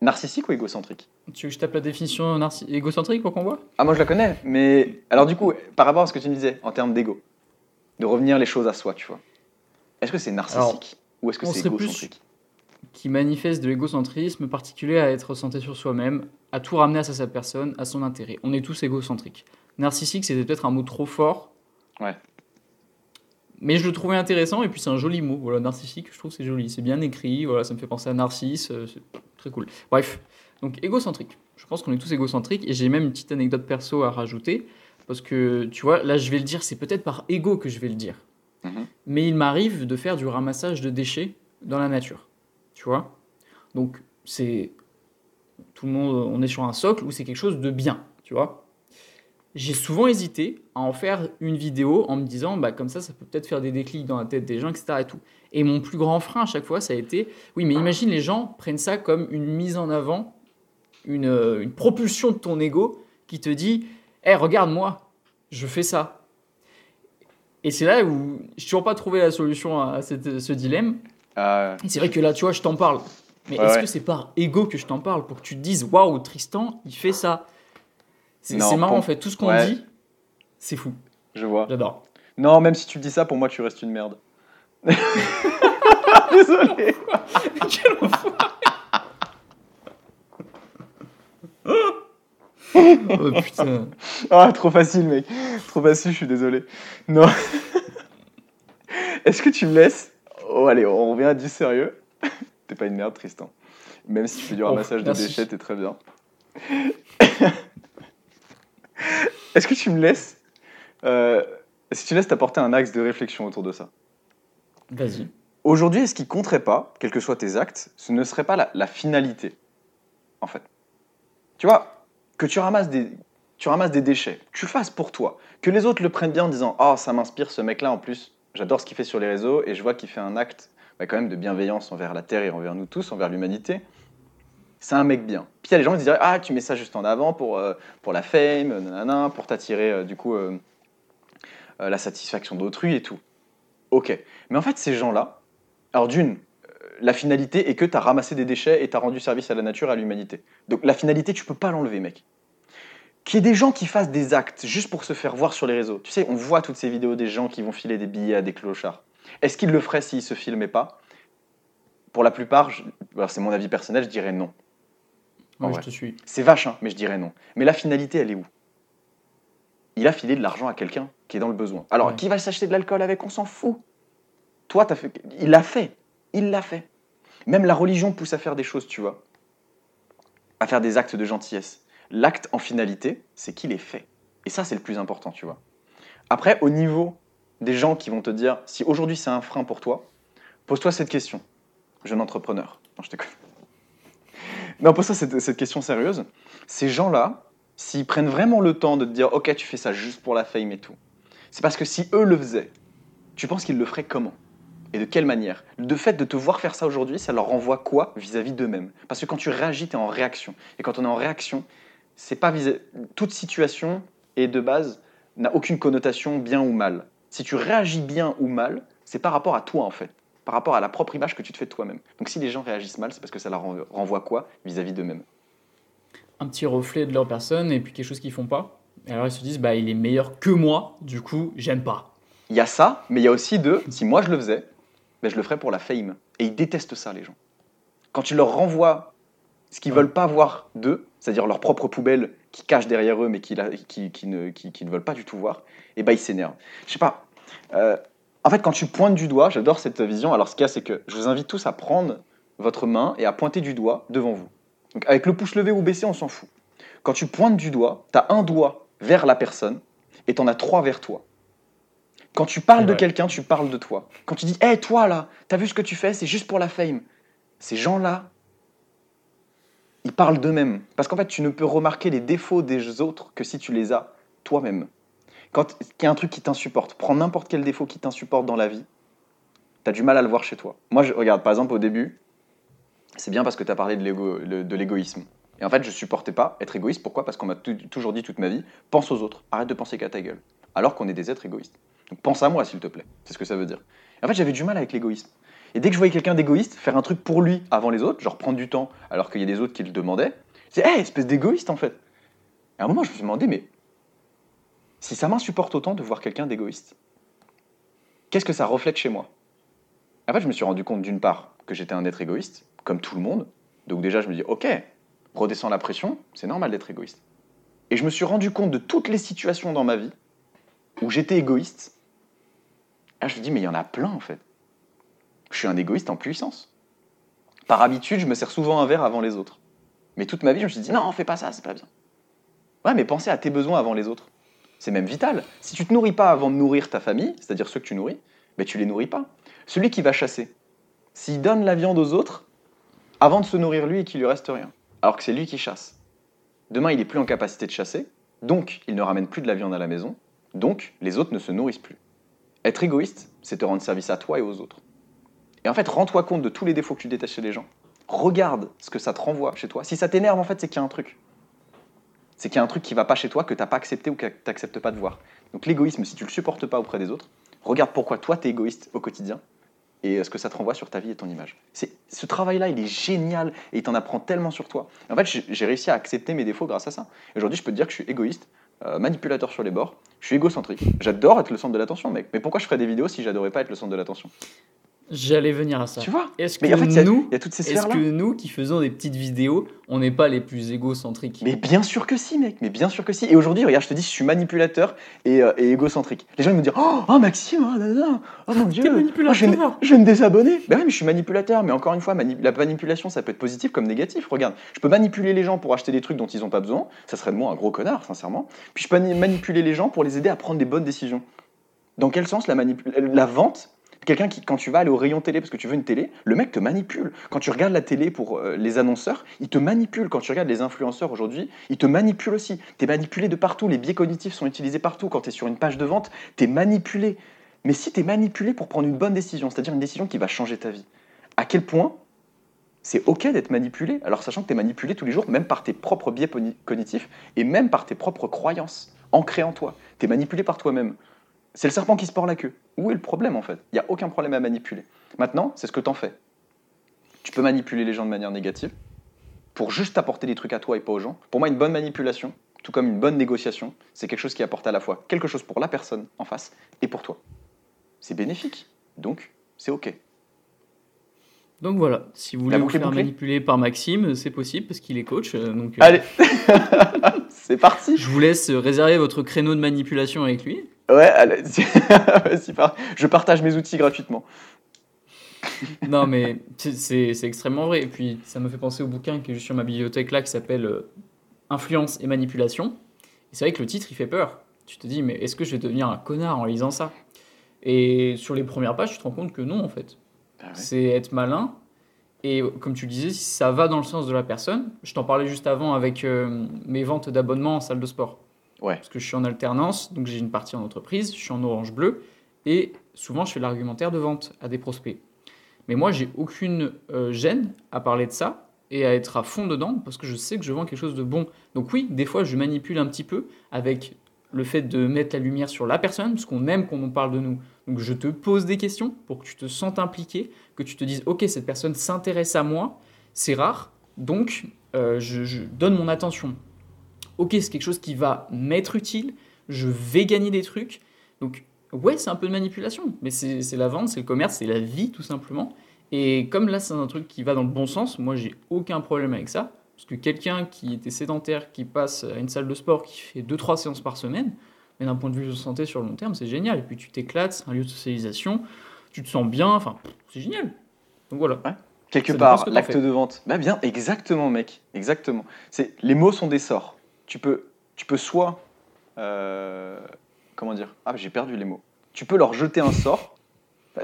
narcissique ou égocentrique Tu veux que je tape la définition égocentrique pour qu'on voit? Ah, moi je la connais, mais alors du coup, par rapport à ce que tu me disais en termes d'ego, de revenir les choses à soi, tu vois, est-ce que c'est narcissique ou est-ce que c'est égocentrique? qui manifeste de l'égocentrisme particulier à être centré sur soi-même, à tout ramener à sa, sa personne, à son intérêt. On est tous égocentriques. Narcissique, c'était peut-être un mot trop fort. Ouais. Mais je le trouvais intéressant et puis c'est un joli mot. Voilà, narcissique, je trouve c'est joli. C'est bien écrit, voilà, ça me fait penser à Narcisse, euh, c'est très cool. Bref, donc égocentrique. Je pense qu'on est tous égocentriques et j'ai même une petite anecdote perso à rajouter parce que tu vois, là je vais le dire, c'est peut-être par ego que je vais le dire. Mhm. Mais il m'arrive de faire du ramassage de déchets dans la nature. Tu vois Donc, c'est. Tout le monde. On est sur un socle où c'est quelque chose de bien. Tu vois j'ai souvent hésité à en faire une vidéo en me disant, bah, comme ça, ça peut peut-être faire des déclics dans la tête des gens, etc. Et, tout. et mon plus grand frein à chaque fois, ça a été, oui, mais imagine les gens prennent ça comme une mise en avant, une, euh, une propulsion de ton ego qui te dit, hé, regarde-moi, je fais ça. Et c'est là où je n'ai toujours pas trouvé la solution à cette- ce dilemme. Ah, c'est vrai que là, tu vois, je t'en parle. Mais Ouais, est-ce ouais. que c'est par ego que je t'en parle pour que tu te dises waouh, Tristan, il fait ça C'est marrant pour- en fait, tout ce qu'on ouais. dit, c'est fou. je vois. J'adore. Non, même si tu dis ça, pour moi, tu restes une merde. Désolé. oh putain. Ah, trop facile, mec. Trop facile, je suis désolé. Non. Est-ce que tu me laisses? Oh, allez, on revient à du sérieux. T'es pas une merde, Tristan. Même si tu fais du Oh, ramassage de déchets, t'es très bien. Est-ce que tu me laisses euh, Est-ce que tu laisses t'apporter un axe de réflexion autour de ça Vas-y. Aujourd'hui, ce qui compterait pas, quels que soient tes actes, ce ne serait pas la, la finalité, en fait? Tu vois, que tu ramasses des, tu ramasses des déchets, que tu le fasses pour toi, que les autres le prennent bien en disant Ah, ça m'inspire ce mec-là en plus, j'adore ce qu'il fait sur les réseaux et je vois qu'il fait un acte bah, quand même de bienveillance envers la Terre et envers nous tous, envers l'humanité. C'est un mec bien. Puis il y a les gens qui diraient Ah, tu mets ça juste en avant pour, euh, pour la fame, nanana, pour t'attirer euh, du coup euh, la satisfaction d'autrui et tout. Ok. Mais en fait, ces gens-là, alors d'une, la finalité est que tu as ramassé des déchets et tu as rendu service à la nature et à l'humanité. Donc la finalité, tu peux pas l'enlever, mec. Qu'il y ait des gens qui fassent des actes juste pour se faire voir sur les réseaux. Tu sais, on voit toutes ces vidéos des gens qui vont filer des billets à des clochards. Est-ce qu'ils le feraient s'ils se filmaient pas? Pour la plupart, c'est mon avis personnel, je dirais non. Je te suis. C'est vache, hein, mais je dirais non. Mais la finalité, elle est où? Il a filé de l'argent à quelqu'un qui est dans le besoin. Alors, Ouais. qui va s'acheter de l'alcool avec? On s'en fout. Toi, t'as fait... il l'a fait. Il l'a fait. Même la religion pousse à faire des choses, tu vois. À faire des actes de gentillesse. L'acte en finalité, c'est qu'il est fait. Et ça, c'est le plus important, tu vois. Après, au niveau des gens qui vont te dire, si aujourd'hui c'est un frein pour toi, pose-toi cette question, jeune entrepreneur. Non, je déconne. Non, pose-toi cette, cette question sérieuse. Ces gens-là, s'ils prennent vraiment le temps de te dire, ok, tu fais ça juste pour la fame et tout, c'est parce que si eux le faisaient, tu penses qu'ils le feraient comment? Et de quelle manière? Le fait de te voir faire ça aujourd'hui, ça leur renvoie quoi vis-à-vis d'eux-mêmes? Parce que quand tu réagis, tu es en réaction. Et quand on est en réaction, c'est pas toute situation et de base n'a aucune connotation bien ou mal. Si tu réagis bien ou mal, c'est par rapport à toi en fait, par rapport à la propre image que tu te fais de toi-même. Donc si les gens réagissent mal, c'est parce que ça leur renv- renvoie quoi vis-à-vis d'eux-mêmes? Un petit reflet de leur personne et puis quelque chose qu'ils font pas. Et alors ils se disent, bah il est meilleur que moi, du coup, j'aime pas. Il y a ça, mais il y a aussi de, si moi je le faisais, ben je le ferais pour la fame. Et ils détestent ça, les gens. Quand tu leur renvoies ce qu'ils Ouais. veulent pas voir d'eux, c'est-à-dire leur propre poubelle qui cache derrière eux, mais qui, qui, qui ne, qui, qui ne veulent pas du tout voir, et ben ils s'énervent. Je sais pas. euh, en fait, quand tu pointes du doigt, j'adore cette vision. Alors, ce qu'il y a, c'est que je vous invite tous à prendre votre main et à pointer du doigt devant vous. Donc, avec le pouce levé ou baissé, on s'en fout. Quand tu pointes du doigt, tu as un doigt vers la personne et tu en as trois vers toi. Quand tu parles de quelqu'un, tu parles de toi. Quand tu dis, hé, toi là, t'as vu ce que tu fais, c'est juste pour la fame. Ces gens-là, ils parlent d'eux-mêmes. Parce qu'en fait, tu ne peux remarquer les défauts des autres que si tu les as toi-même. Quand il y a un truc qui t'insupporte, prends n'importe quel défaut qui t'insupporte dans la vie, tu as du mal à le voir chez toi. Moi, je regarde, par exemple, au début, c'est bien parce que tu as parlé de l'égoïsme. Et en fait, je supportais pas être égoïste. Pourquoi? Parce qu'on m'a tou- toujours dit toute ma vie, pense aux autres, arrête de penser qu'à ta gueule. Alors qu'on est des êtres égoïstes. Donc pense à moi, s'il te plaît. C'est ce que ça veut dire. Et en fait, j'avais du mal avec l'égoïsme. Et dès que je voyais quelqu'un d'égoïste faire un truc pour lui avant les autres, genre prendre du temps alors qu'il y a des autres qui le demandaient, disais, hé, espèce d'égoïste en fait. Et à un moment, je me suis demandé, mais si ça m'insupporte autant de voir quelqu'un d'égoïste, qu'est-ce que ça reflète chez moi? En fait, je me suis rendu compte d'une part que j'étais un être égoïste, comme tout le monde. Donc déjà, je me dis, ok, redescends la pression, c'est normal d'être égoïste. Et je me suis rendu compte de toutes les situations dans ma vie où j'étais égoïste. Là, je me dis, mais il y en a plein en fait. Je suis un égoïste en puissance. Par habitude, je me sers souvent un verre avant les autres. Mais toute ma vie, je me suis dit, non, fais pas ça, c'est pas bien. Ouais, mais pensez à tes besoins avant les autres. C'est même vital. Si tu te nourris pas avant de nourrir ta famille, c'est-à-dire ceux que tu nourris, mais tu les nourris pas. Celui qui va chasser, s'il donne la viande aux autres, avant de se nourrir lui et qu'il lui reste rien, alors que c'est lui qui chasse. Demain, il est plus en capacité de chasser, Donc, ils ne ramènent plus de la viande à la maison. Donc, les autres ne se nourrissent plus. Être égoïste, c'est te rendre service à toi et aux autres. Et en fait, rends-toi compte de tous les défauts que tu détestes chez les gens. Regarde ce que ça te renvoie chez toi. Si ça t'énerve, en fait, c'est qu'il y a un truc. C'est qu'il y a un truc qui va pas chez toi, que tu n'as pas accepté ou que tu n'acceptes pas de voir. Donc l'égoïsme, si tu le supportes pas auprès des autres, regarde pourquoi toi, tu es égoïste au quotidien et ce que ça te renvoie sur ta vie et ton image. C'est, ce travail-là, il est génial et il t'en apprend tellement sur toi. En fait, j'ai, j'ai réussi à accepter mes défauts grâce à ça. Et aujourd'hui, je peux te dire que je suis égoïste, euh, manipulateur sur les bords, je suis égocentrique. J'adore être le centre de l'attention, mec. Mais pourquoi je ferais des vidéos si j'adorais pas être le centre de l'attention? J'allais venir à ça. Tu vois Est-ce que en fait, il y a- nous, y a toutes ces est-ce sphères-là. que nous qui faisons des petites vidéos, on n'est pas les plus égocentriques Mais bien sûr que si, mec. Mais bien sûr que si. Et aujourd'hui, regarde, je te dis, je suis manipulateur et, euh, et égocentrique. Les gens ils me disent Oh, oh, Maxime, oh, là, là, oh mon dieu, oh, je, vais, manipulateur. je vais me désabonner. Ben oui, mais je suis manipulateur. Mais encore une fois, mani- la manipulation, ça peut être positif comme négatif. Regarde, je peux manipuler les gens pour acheter des trucs dont ils n'ont pas besoin. Ça serait de moi un gros connard, sincèrement. Puis je peux mani- manipuler les gens pour les aider à prendre des bonnes décisions. Dans quel sens la vente Quelqu'un qui, quand tu vas aller au rayon télé parce que tu veux une télé, le mec te manipule. Quand tu regardes la télé pour euh, les annonceurs, il te manipule. Quand tu regardes les influenceurs aujourd'hui, ils te manipulent aussi. Tu es manipulé de partout. Les biais cognitifs sont utilisés partout. Quand tu es sur une page de vente, tu es manipulé. Mais si tu es manipulé pour prendre une bonne décision, c'est-à-dire une décision qui va changer ta vie, à quel point c'est OK d'être manipulé, alors sachant que tu es manipulé tous les jours, même par tes propres biais cognitifs et même par tes propres croyances ancrées en toi. Tu es manipulé par toi-même. C'est le serpent qui se mord la queue. Où est le problème en fait? Il n'y a aucun problème à manipuler. Maintenant, c'est ce que t'en fais. Tu peux manipuler les gens de manière négative pour juste apporter des trucs à toi et pas aux gens. Pour moi, une bonne manipulation, tout comme une bonne négociation, c'est quelque chose qui apporte à la fois quelque chose pour la personne en face et pour toi. C'est bénéfique. Donc, c'est OK. Donc voilà, si vous voulez vous faire manipuler par Maxime, c'est possible parce qu'il est coach. euh, Donc, euh, Allez C'est parti je vous laisse réserver votre créneau de manipulation avec lui. Ouais, allez, je partage mes outils gratuitement. Non, mais c'est- extrêmement vrai. Et puis, ça me fait penser au bouquin qui est juste sur ma bibliothèque là, qui s'appelle euh, Influence et manipulation. Et c'est vrai que le titre, il fait peur. Tu te dis, mais est-ce que je vais devenir un connard en lisant ça? Et sur les premières pages, tu te rends compte que non, en fait. Ah ouais. C'est être malin. Et comme tu le disais, si ça va dans le sens de la personne, je t'en parlais juste avant avec euh, mes ventes d'abonnements en salle de sport. Parce que je suis en alternance, donc j'ai une partie en entreprise, je suis en orange bleu, et souvent je fais l'argumentaire de vente à des prospects. Mais moi, j'ai aucune euh, gêne à parler de ça et à être à fond dedans parce que je sais que je vends quelque chose de bon. Donc oui, des fois, je manipule un petit peu avec le fait de mettre la lumière sur la personne, parce qu'on aime qu'on en parle de nous. Donc je te pose des questions pour que tu te sentes impliqué, que tu te dises, ok, cette personne s'intéresse à moi, c'est rare, donc euh, je donne mon attention. Ok, c'est quelque chose qui va m'être utile, je vais gagner des trucs. Donc ouais, c'est un peu de manipulation, mais c'est la vente, c'est le commerce, c'est la vie tout simplement. Et comme là, c'est un truc qui va dans le bon sens, moi j'ai aucun problème avec ça. Parce que quelqu'un qui était sédentaire, qui passe à une salle de sport, qui fait 2-3 séances par semaine, mais d'un point de vue de santé sur le long terme, c'est génial. Et puis tu t'éclates, c'est un lieu de socialisation, tu te sens bien, enfin, c'est génial. Donc voilà. Quelque part, l'acte de vente. Bah bien, exactement, mec. Exactement. C'est les mots sont des sorts. Tu peux, tu peux soit, euh, comment dire Ah, j'ai perdu les mots. Tu peux leur jeter un sort.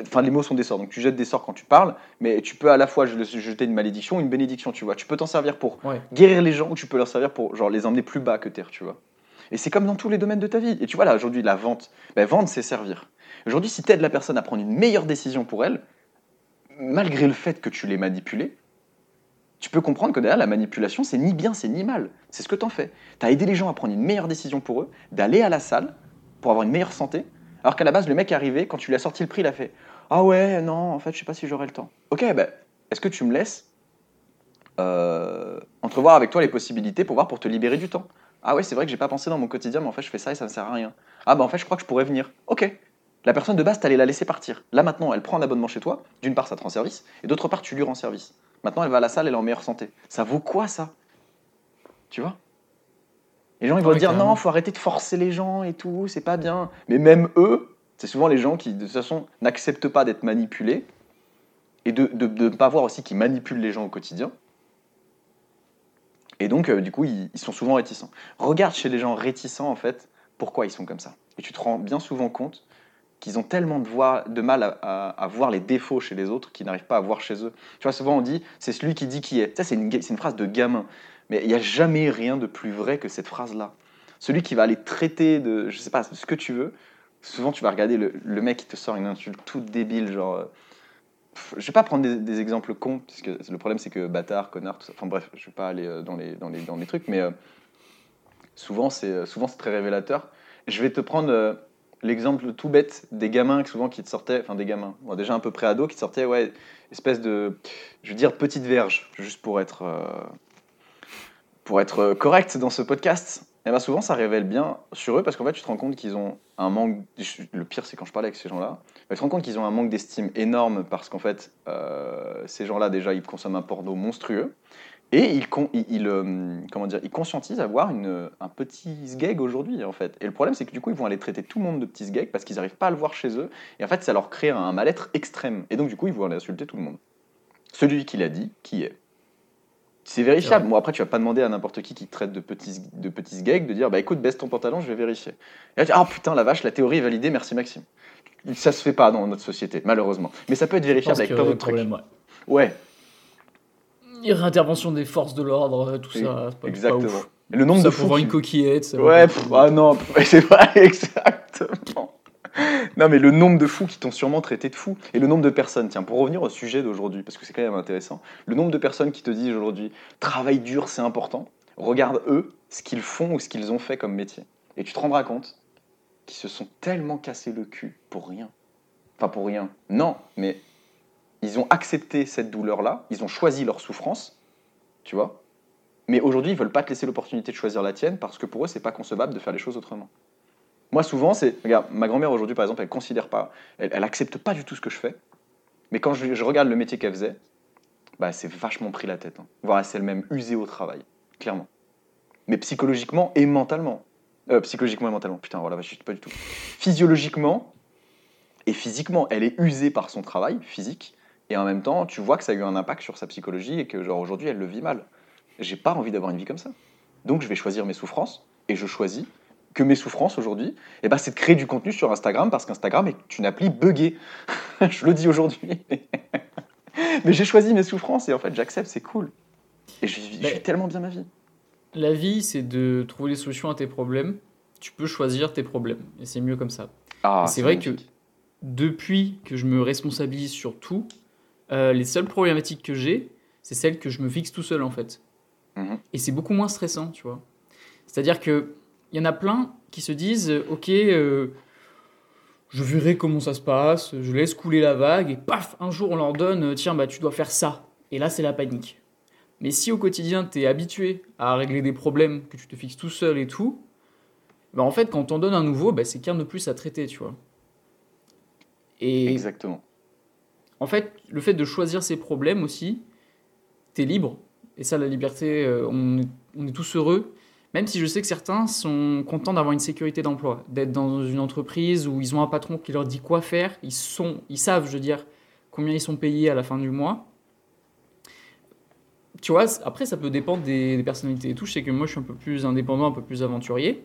Enfin, les mots sont des sorts. Donc tu jettes des sorts quand tu parles, mais tu peux à la fois je- jeter une malédiction ou une bénédiction. Tu vois. Tu peux t'en servir pour Ouais. guérir les gens ou tu peux leur servir pour genre les emmener plus bas que terre. Tu vois. Et c'est comme dans tous les domaines de ta vie. Et tu vois là aujourd'hui la vente. Ben, vendre c'est servir. Aujourd'hui, si tu aides la personne à prendre une meilleure décision pour elle, malgré le fait que tu l'aies manipulée, tu peux comprendre que derrière la manipulation, c'est ni bien, c'est ni mal. C'est ce que tu en fais. Tu as aidé les gens à prendre une meilleure décision pour eux, d'aller à la salle pour avoir une meilleure santé, alors qu'à la base, le mec est arrivé, quand tu lui as sorti le prix, il a fait Ah ouais, non, en fait, je sais pas si j'aurai le temps. Ok, ben, est-ce que tu me laisses euh, entrevoir avec toi les possibilités pour voir pour te libérer du temps? Ah ouais, c'est vrai que j'ai pas pensé dans mon quotidien, mais en fait, je fais ça et ça ne sert à rien. Ah bah en fait, je crois que je pourrais venir. Ok. La personne de base, t'allais la laisser partir. Là maintenant, elle prend un abonnement chez toi. D'une part, ça te rend service, et d'autre part, tu lui rends service. Maintenant, elle va à la salle, elle est en meilleure santé. Ça vaut quoi ça? Tu vois? Les gens, ils vont dire non, faut arrêter de forcer les gens et tout, c'est pas bien. Mais même eux, c'est souvent les gens qui, de toute façon, n'acceptent pas d'être manipulés et de ne pas voir aussi qu'ils manipulent les gens au quotidien. Et donc, euh, du coup, ils, ils sont souvent réticents. Regarde chez les gens réticents, en fait, pourquoi ils sont comme ça. Et tu te rends bien souvent compte qu'ils ont tellement de, mal à, voir les défauts chez les autres qu'ils n'arrivent pas à voir chez eux. Tu vois, souvent on dit, c'est celui qui dit qui est. Ça, c'est une, phrase de gamin. Mais il n'y a jamais rien de plus vrai que cette phrase-là. celui qui va aller traiter de, je sais pas, ce que tu veux, souvent tu vas regarder le, mec qui te sort une insulte toute débile, genre. euh, pff, je vais pas prendre des, exemples cons, puisque le problème c'est que bâtard, connard, tout ça. Enfin bref, je vais pas aller euh, dans les, dans les, dans les trucs, mais euh, souvent c'est euh, très révélateur. Je vais te prendre l'exemple tout bête des gamins souvent qui te sortaient, enfin des gamins, bon, déjà un peu pré-ado, qui te sortaient, ouais, espèce de, je veux dire petite verge, juste pour être, euh, pour être euh, correct dans ce podcast. Et ben souvent ça révèle bien sur eux parce qu'en fait tu te rends compte qu'ils ont un manque. Le pire c'est quand je parle avec ces gens-là, tu te rends compte qu'ils ont un manque d'estime énorme parce qu'en fait euh, ces gens-là déjà ils consomment un porno monstrueux. Et ils, con- ils, ils, euh, comment dire, ils conscientisent avoir une, un petit sgeg aujourd'hui, en fait. Et le problème, c'est que du coup, ils vont aller traiter tout le monde de petits sgeg parce qu'ils n'arrivent pas à le voir chez eux. Et en fait, ça leur crée un mal-être extrême. Et donc, du coup, ils vont aller insulter tout le monde. Celui qui l'a dit, qui est? C'est vérifiable. Ouais. Moi, après, tu vas pas demander à n'importe qui qui te traite de petits, de petits de dire bah écoute, baisse ton pantalon, je vais vérifier. Et là, tu dis, ah putain, la vache, la théorie est validée, merci Maxime. Ça se fait pas dans notre société, malheureusement. Mais ça peut être vérifiable avec plein d'autres trucs. Ouais, Il y aurait intervention des forces de l'ordre, tout Oui, ça. pas- exactement. pas ouf. Et le nombre ça de pour fous qui- une coquillette. ça Ouais, pff, ah non, c'est pas exactement. Non, mais le nombre de fous qui t'ont sûrement traité de fou. Et le nombre de personnes, tiens, pour revenir au sujet d'aujourd'hui, parce que c'est quand même intéressant, le nombre de personnes qui te disent aujourd'hui, travail dur, c'est important, regarde eux, ce qu'ils font ou ce qu'ils ont fait comme métier. Et tu te rendras compte qu'ils se sont tellement cassés le cul pour rien. Enfin, pour rien. Non, mais ils ont accepté cette douleur-là, ils ont choisi leur souffrance, tu vois. Mais aujourd'hui, ils veulent pas te laisser l'opportunité de choisir la tienne parce que pour eux, c'est pas concevable de faire les choses autrement. Moi, souvent, c'est. Regarde, ma grand-mère aujourd'hui, par exemple, elle considère pas. Elle, elle accepte pas du tout ce que je fais. Mais quand je, regarde le métier qu'elle faisait, bah, c'est vachement pris la tête. Hein. Voire elle s'est elle-même usée au travail, clairement. Mais psychologiquement et mentalement. Euh, psychologiquement et mentalement. Putain, voilà, je suis pas du tout. Physiologiquement et physiquement, elle est usée par son travail physique. Et en même temps, tu vois que ça a eu un impact sur sa psychologie et que, genre, aujourd'hui, elle le vit mal. J'ai pas envie d'avoir une vie comme ça. Donc, je vais choisir mes souffrances et je choisis que mes souffrances aujourd'hui, eh ben, c'est de créer du contenu sur Instagram parce qu'Instagram est une appli buggée. je le dis aujourd'hui. Mais j'ai choisi mes souffrances et en fait, j'accepte, c'est cool. Et je, vis- je Mais- vis tellement bien ma vie. La vie, c'est de trouver les solutions à tes problèmes. Tu peux choisir tes problèmes. Et c'est mieux comme ça. Ah, c'est vrai que depuis que je me responsabilise sur tout, euh, les seules problématiques que j'ai, c'est celles que je me fixe tout seul en fait. Mhm. Et c'est beaucoup moins stressant, tu vois. C'est-à-dire que il y en a plein qui se disent, euh, ok, euh, je verrai comment ça se passe, je laisse couler la vague, et paf, un jour on leur donne, tiens, bah tu dois faire ça. Et là, c'est la panique. Mais si au quotidien, tu es habitué à régler des problèmes que tu te fixes tout seul et tout, bah en fait, quand on donne un nouveau, bah, c'est qu'un de plus à traiter, tu vois. Et Exactement. En fait, le fait de choisir ses problèmes aussi, t'es libre. Et ça, la liberté, euh, on, est, tous heureux. Même si je sais que certains sont contents d'avoir une sécurité d'emploi, d'être dans une entreprise où ils ont un patron qui leur dit quoi faire, ils, sont, ils savent, je veux dire, combien ils sont payés à la fin du mois. Tu vois, après, ça peut dépendre des, des personnalités et tout. Je sais que moi, je suis un peu plus indépendant, un peu plus aventurier.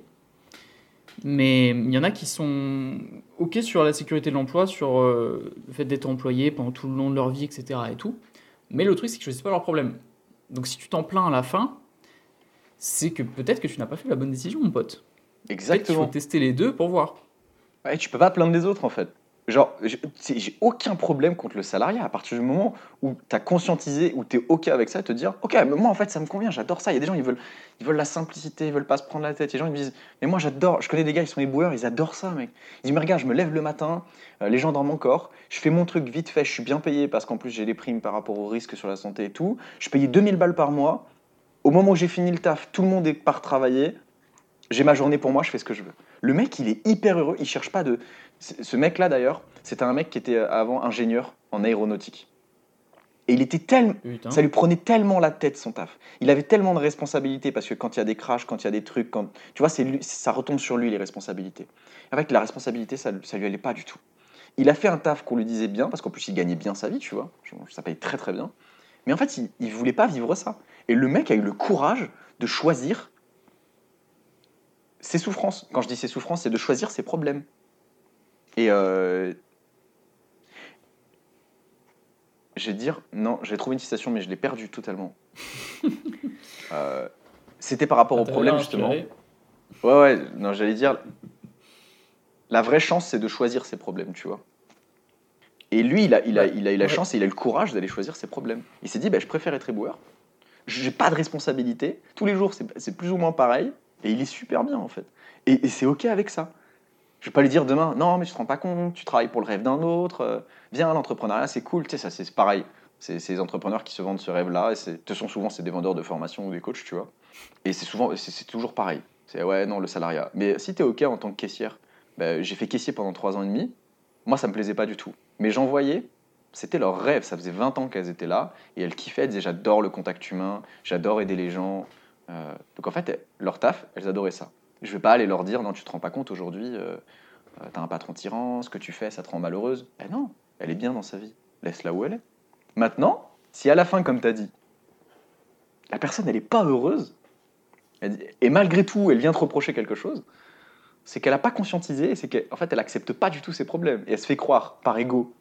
Mais il y en a qui sont OK sur la sécurité de l'emploi, sur euh, le fait d'être employé pendant tout le long de leur vie, etc. Et tout. Mais le truc, c'est que je ne sais pas leur problème. Donc si tu t'en plains à la fin, c'est que peut-être que tu n'as pas fait la bonne décision, mon pote. Exactement. faut tester les deux pour voir. Ouais, tu peux pas plaindre des autres en fait. Genre, j'ai aucun problème contre le salariat à partir du moment où tu as conscientisé, où tu es OK avec ça, te dire OK, mais moi en fait ça me convient, j'adore ça. Il y a des gens, ils veulent, ils veulent la simplicité, ils veulent pas se prendre la tête. Il y a des gens qui me disent Mais moi j'adore, je connais des gars, ils sont éboueurs, ils adorent ça, mec. Ils disent Mais regarde, je me lève le matin, euh, les gens dans mon corps, je fais mon truc vite fait, je suis bien payé parce qu'en plus j'ai des primes par rapport au risque sur la santé et tout. Je payais 2000 balles par mois. Au moment où j'ai fini le taf, tout le monde est part travailler. J'ai ma journée pour moi, je fais ce que je veux. Le mec, il est hyper heureux, il cherche pas de. Ce mec-là, d'ailleurs, c'était un mec qui était euh, avant ingénieur en aéronautique. Et il était tellement. Ça lui prenait tellement la tête son taf. Il avait tellement de responsabilités parce que quand il y a des crashs, quand il y a des trucs, quand tu vois, lui- ça retombe sur lui les responsabilités. Avec la responsabilité, ça, ça lui allait pas du tout. Il a fait un taf qu'on lui disait bien parce qu'en plus il gagnait bien sa vie, tu vois. Ça paye très très bien. Mais en fait, il, il voulait pas vivre ça. Et le mec a eu le courage de choisir ses souffrances. Quand je dis ses souffrances, c'est de choisir ses problèmes. Et euh, je vais dire, non, j'ai trouvé une citation, mais je l'ai perdue totalement. Euh, C'était par rapport au problème, justement. Ouais, ouais, non, j'allais dire. La vraie chance, c'est de choisir ses problèmes, tu vois. Et lui, il a, il a, il a eu la Ouais. chance et il a eu le courage d'aller choisir ses problèmes. Il s'est dit, bah, je préfère être éboueur. J'ai pas de responsabilité. Tous les jours, c'est c'est plus ou moins pareil. Et il est super bien, en fait. Et, et c'est OK avec ça. Je vais pas lui dire demain, non, mais tu te rends pas compte, tu travailles pour le rêve d'un autre. euh, viens, l'entrepreneuriat, c'est cool. Tu sais, ça, c'est pareil. C'est les entrepreneurs qui se vendent ce rêve-là. Et ce sont souvent, des vendeurs de formation ou des coachs, tu vois. Et c'est souvent, c'est toujours pareil. C'est ouais, non, le salariat. Mais si tu es OK en tant que caissière, ben, j'ai fait caissier pendant trois ans et demi. Moi, ça me plaisait pas du tout. Mais j'en voyais, c'était leur rêve. Ça faisait 20 ans qu'elles étaient là et elles kiffaient. Elles disaient J'adore le contact humain, j'adore aider les gens. Euh, donc en fait, leur taf, elles adoraient ça. Je vais pas aller leur dire Non, tu te rends pas compte aujourd'hui, euh, euh, t'as un patron tyran, ce que tu fais, ça te rend malheureuse. Ben non, elle est bien dans sa vie. Laisse-la où elle est. Maintenant, si à la fin, comme tu as dit, la personne, elle n'est pas heureuse, et malgré tout, elle vient te reprocher quelque chose, c'est qu'elle n'a pas conscientisé, c'est qu'en fait, elle accepte pas du tout ses problèmes. Et elle se fait croire, par ego,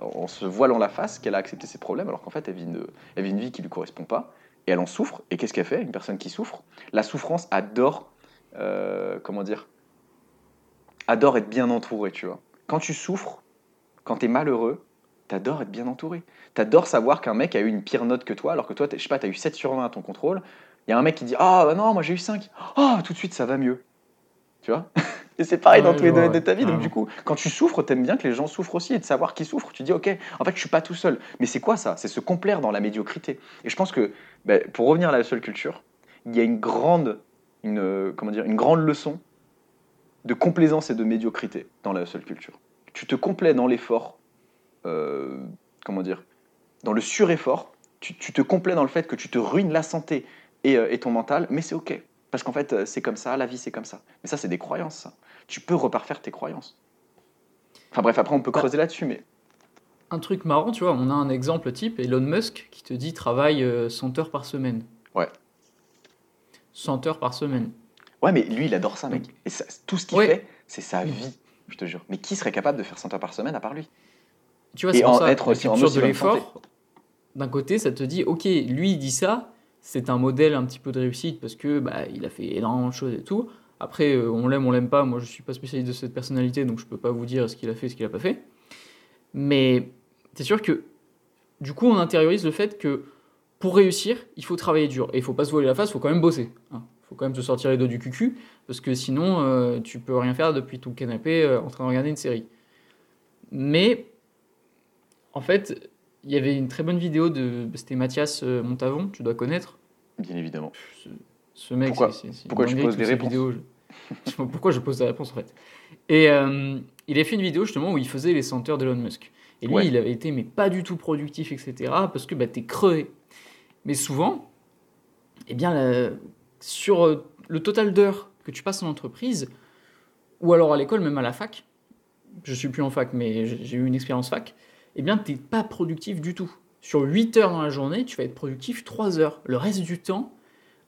en se voilant la face, qu'elle a accepté ses problèmes, alors qu'en fait, elle vit, une, elle vit une vie qui lui correspond pas, et elle en souffre. Et qu'est-ce qu'elle fait? Une personne qui souffre, la souffrance adore, euh, comment dire, adore être bien entourée, tu vois. Quand tu souffres, quand tu es malheureux, t'adores être bien entouré. T'adores savoir qu'un mec a eu une pire note que toi, alors que toi, je sais pas, t'as eu 7 sur 20 à ton contrôle. Il y a un mec qui dit Ah, bah non, moi j'ai eu 5. Ah, tout de suite, ça va mieux. Tu vois? Et c'est pareil Ouais, dans tous les domaines de ta vie. Donc, du coup, quand tu souffres, t'aimes bien que les gens souffrent aussi et de savoir qui souffre. Tu dis Ok, en fait, je suis pas tout seul. Mais c'est quoi ça? C'est se complaire dans la médiocrité. Et je pense que, ben, pour revenir à la seule culture, il y a une grande, une, euh, comment dire, une grande leçon de complaisance et de médiocrité dans la seule culture. Tu te complais dans l'effort, euh, comment dire, dans le sureffort, tu, tu te complais dans le fait que tu te ruines la santé et, euh, et ton mental, mais c'est ok. Parce qu'en fait, c'est comme ça, la vie c'est comme ça. Mais ça, c'est des croyances, ça. Tu peux reparfaire tes croyances. Enfin bref, après, on peut Bah. creuser là-dessus, mais Un truc marrant, tu vois, on a un exemple type, Elon Musk, qui te dit travaille euh, 100 heures par semaine. Ouais. 100 heures par semaine. ouais, mais lui, il adore ça, mec. Et ça- tout ce qu'il Ouais. fait, c'est sa vie, je te jure. Mais qui serait capable de faire 100 heures par semaine à part lui? Tu vois, c'est en ça, être aussi en de l'effort, d'un côté, ça te dit, ok, lui, il dit ça, c'est un modèle un petit peu de réussite parce que bah, il a fait énormément de choses et tout. Après, euh, on l'aime, on l'aime pas. Moi, je suis pas spécialiste de cette personnalité, donc je peux pas vous dire ce qu'il a fait, ce qu'il a pas fait. Mais c'est sûr que, du coup, on intériorise le fait que pour réussir, il faut travailler dur. Et il faut pas se voiler la face, il faut quand même bosser. Il faut quand même se sortir les dos du cucu, parce que sinon, euh, tu peux rien faire depuis ton canapé euh, en train de regarder une série. Mais, en fait, il y avait une très bonne vidéo de. C'était Mathias euh, Montavon, tu dois connaître. Bien évidemment. Ce, ce mec, Pourquoi- c'est- c'est- c'est une pourquoi poses toutes des réponses vidéos, je- je pourquoi je pose des réponses en fait? Et euh, il a fait une vidéo justement où il faisait les senteurs d'Elon Musk. Et lui, Ouais. il avait été mais pas du tout productif, etc. Parce que bah, t'es crevé. Mais souvent, eh bien, sur euh, le total d'heures que tu passes en entreprise, ou alors à l'école, même à la fac, je suis plus en fac, mais j'ai eu une expérience fac, eh bien, t'es pas productif du tout. Sur 8 heures dans la journée, tu vas être productif 3 heures. Le reste du temps,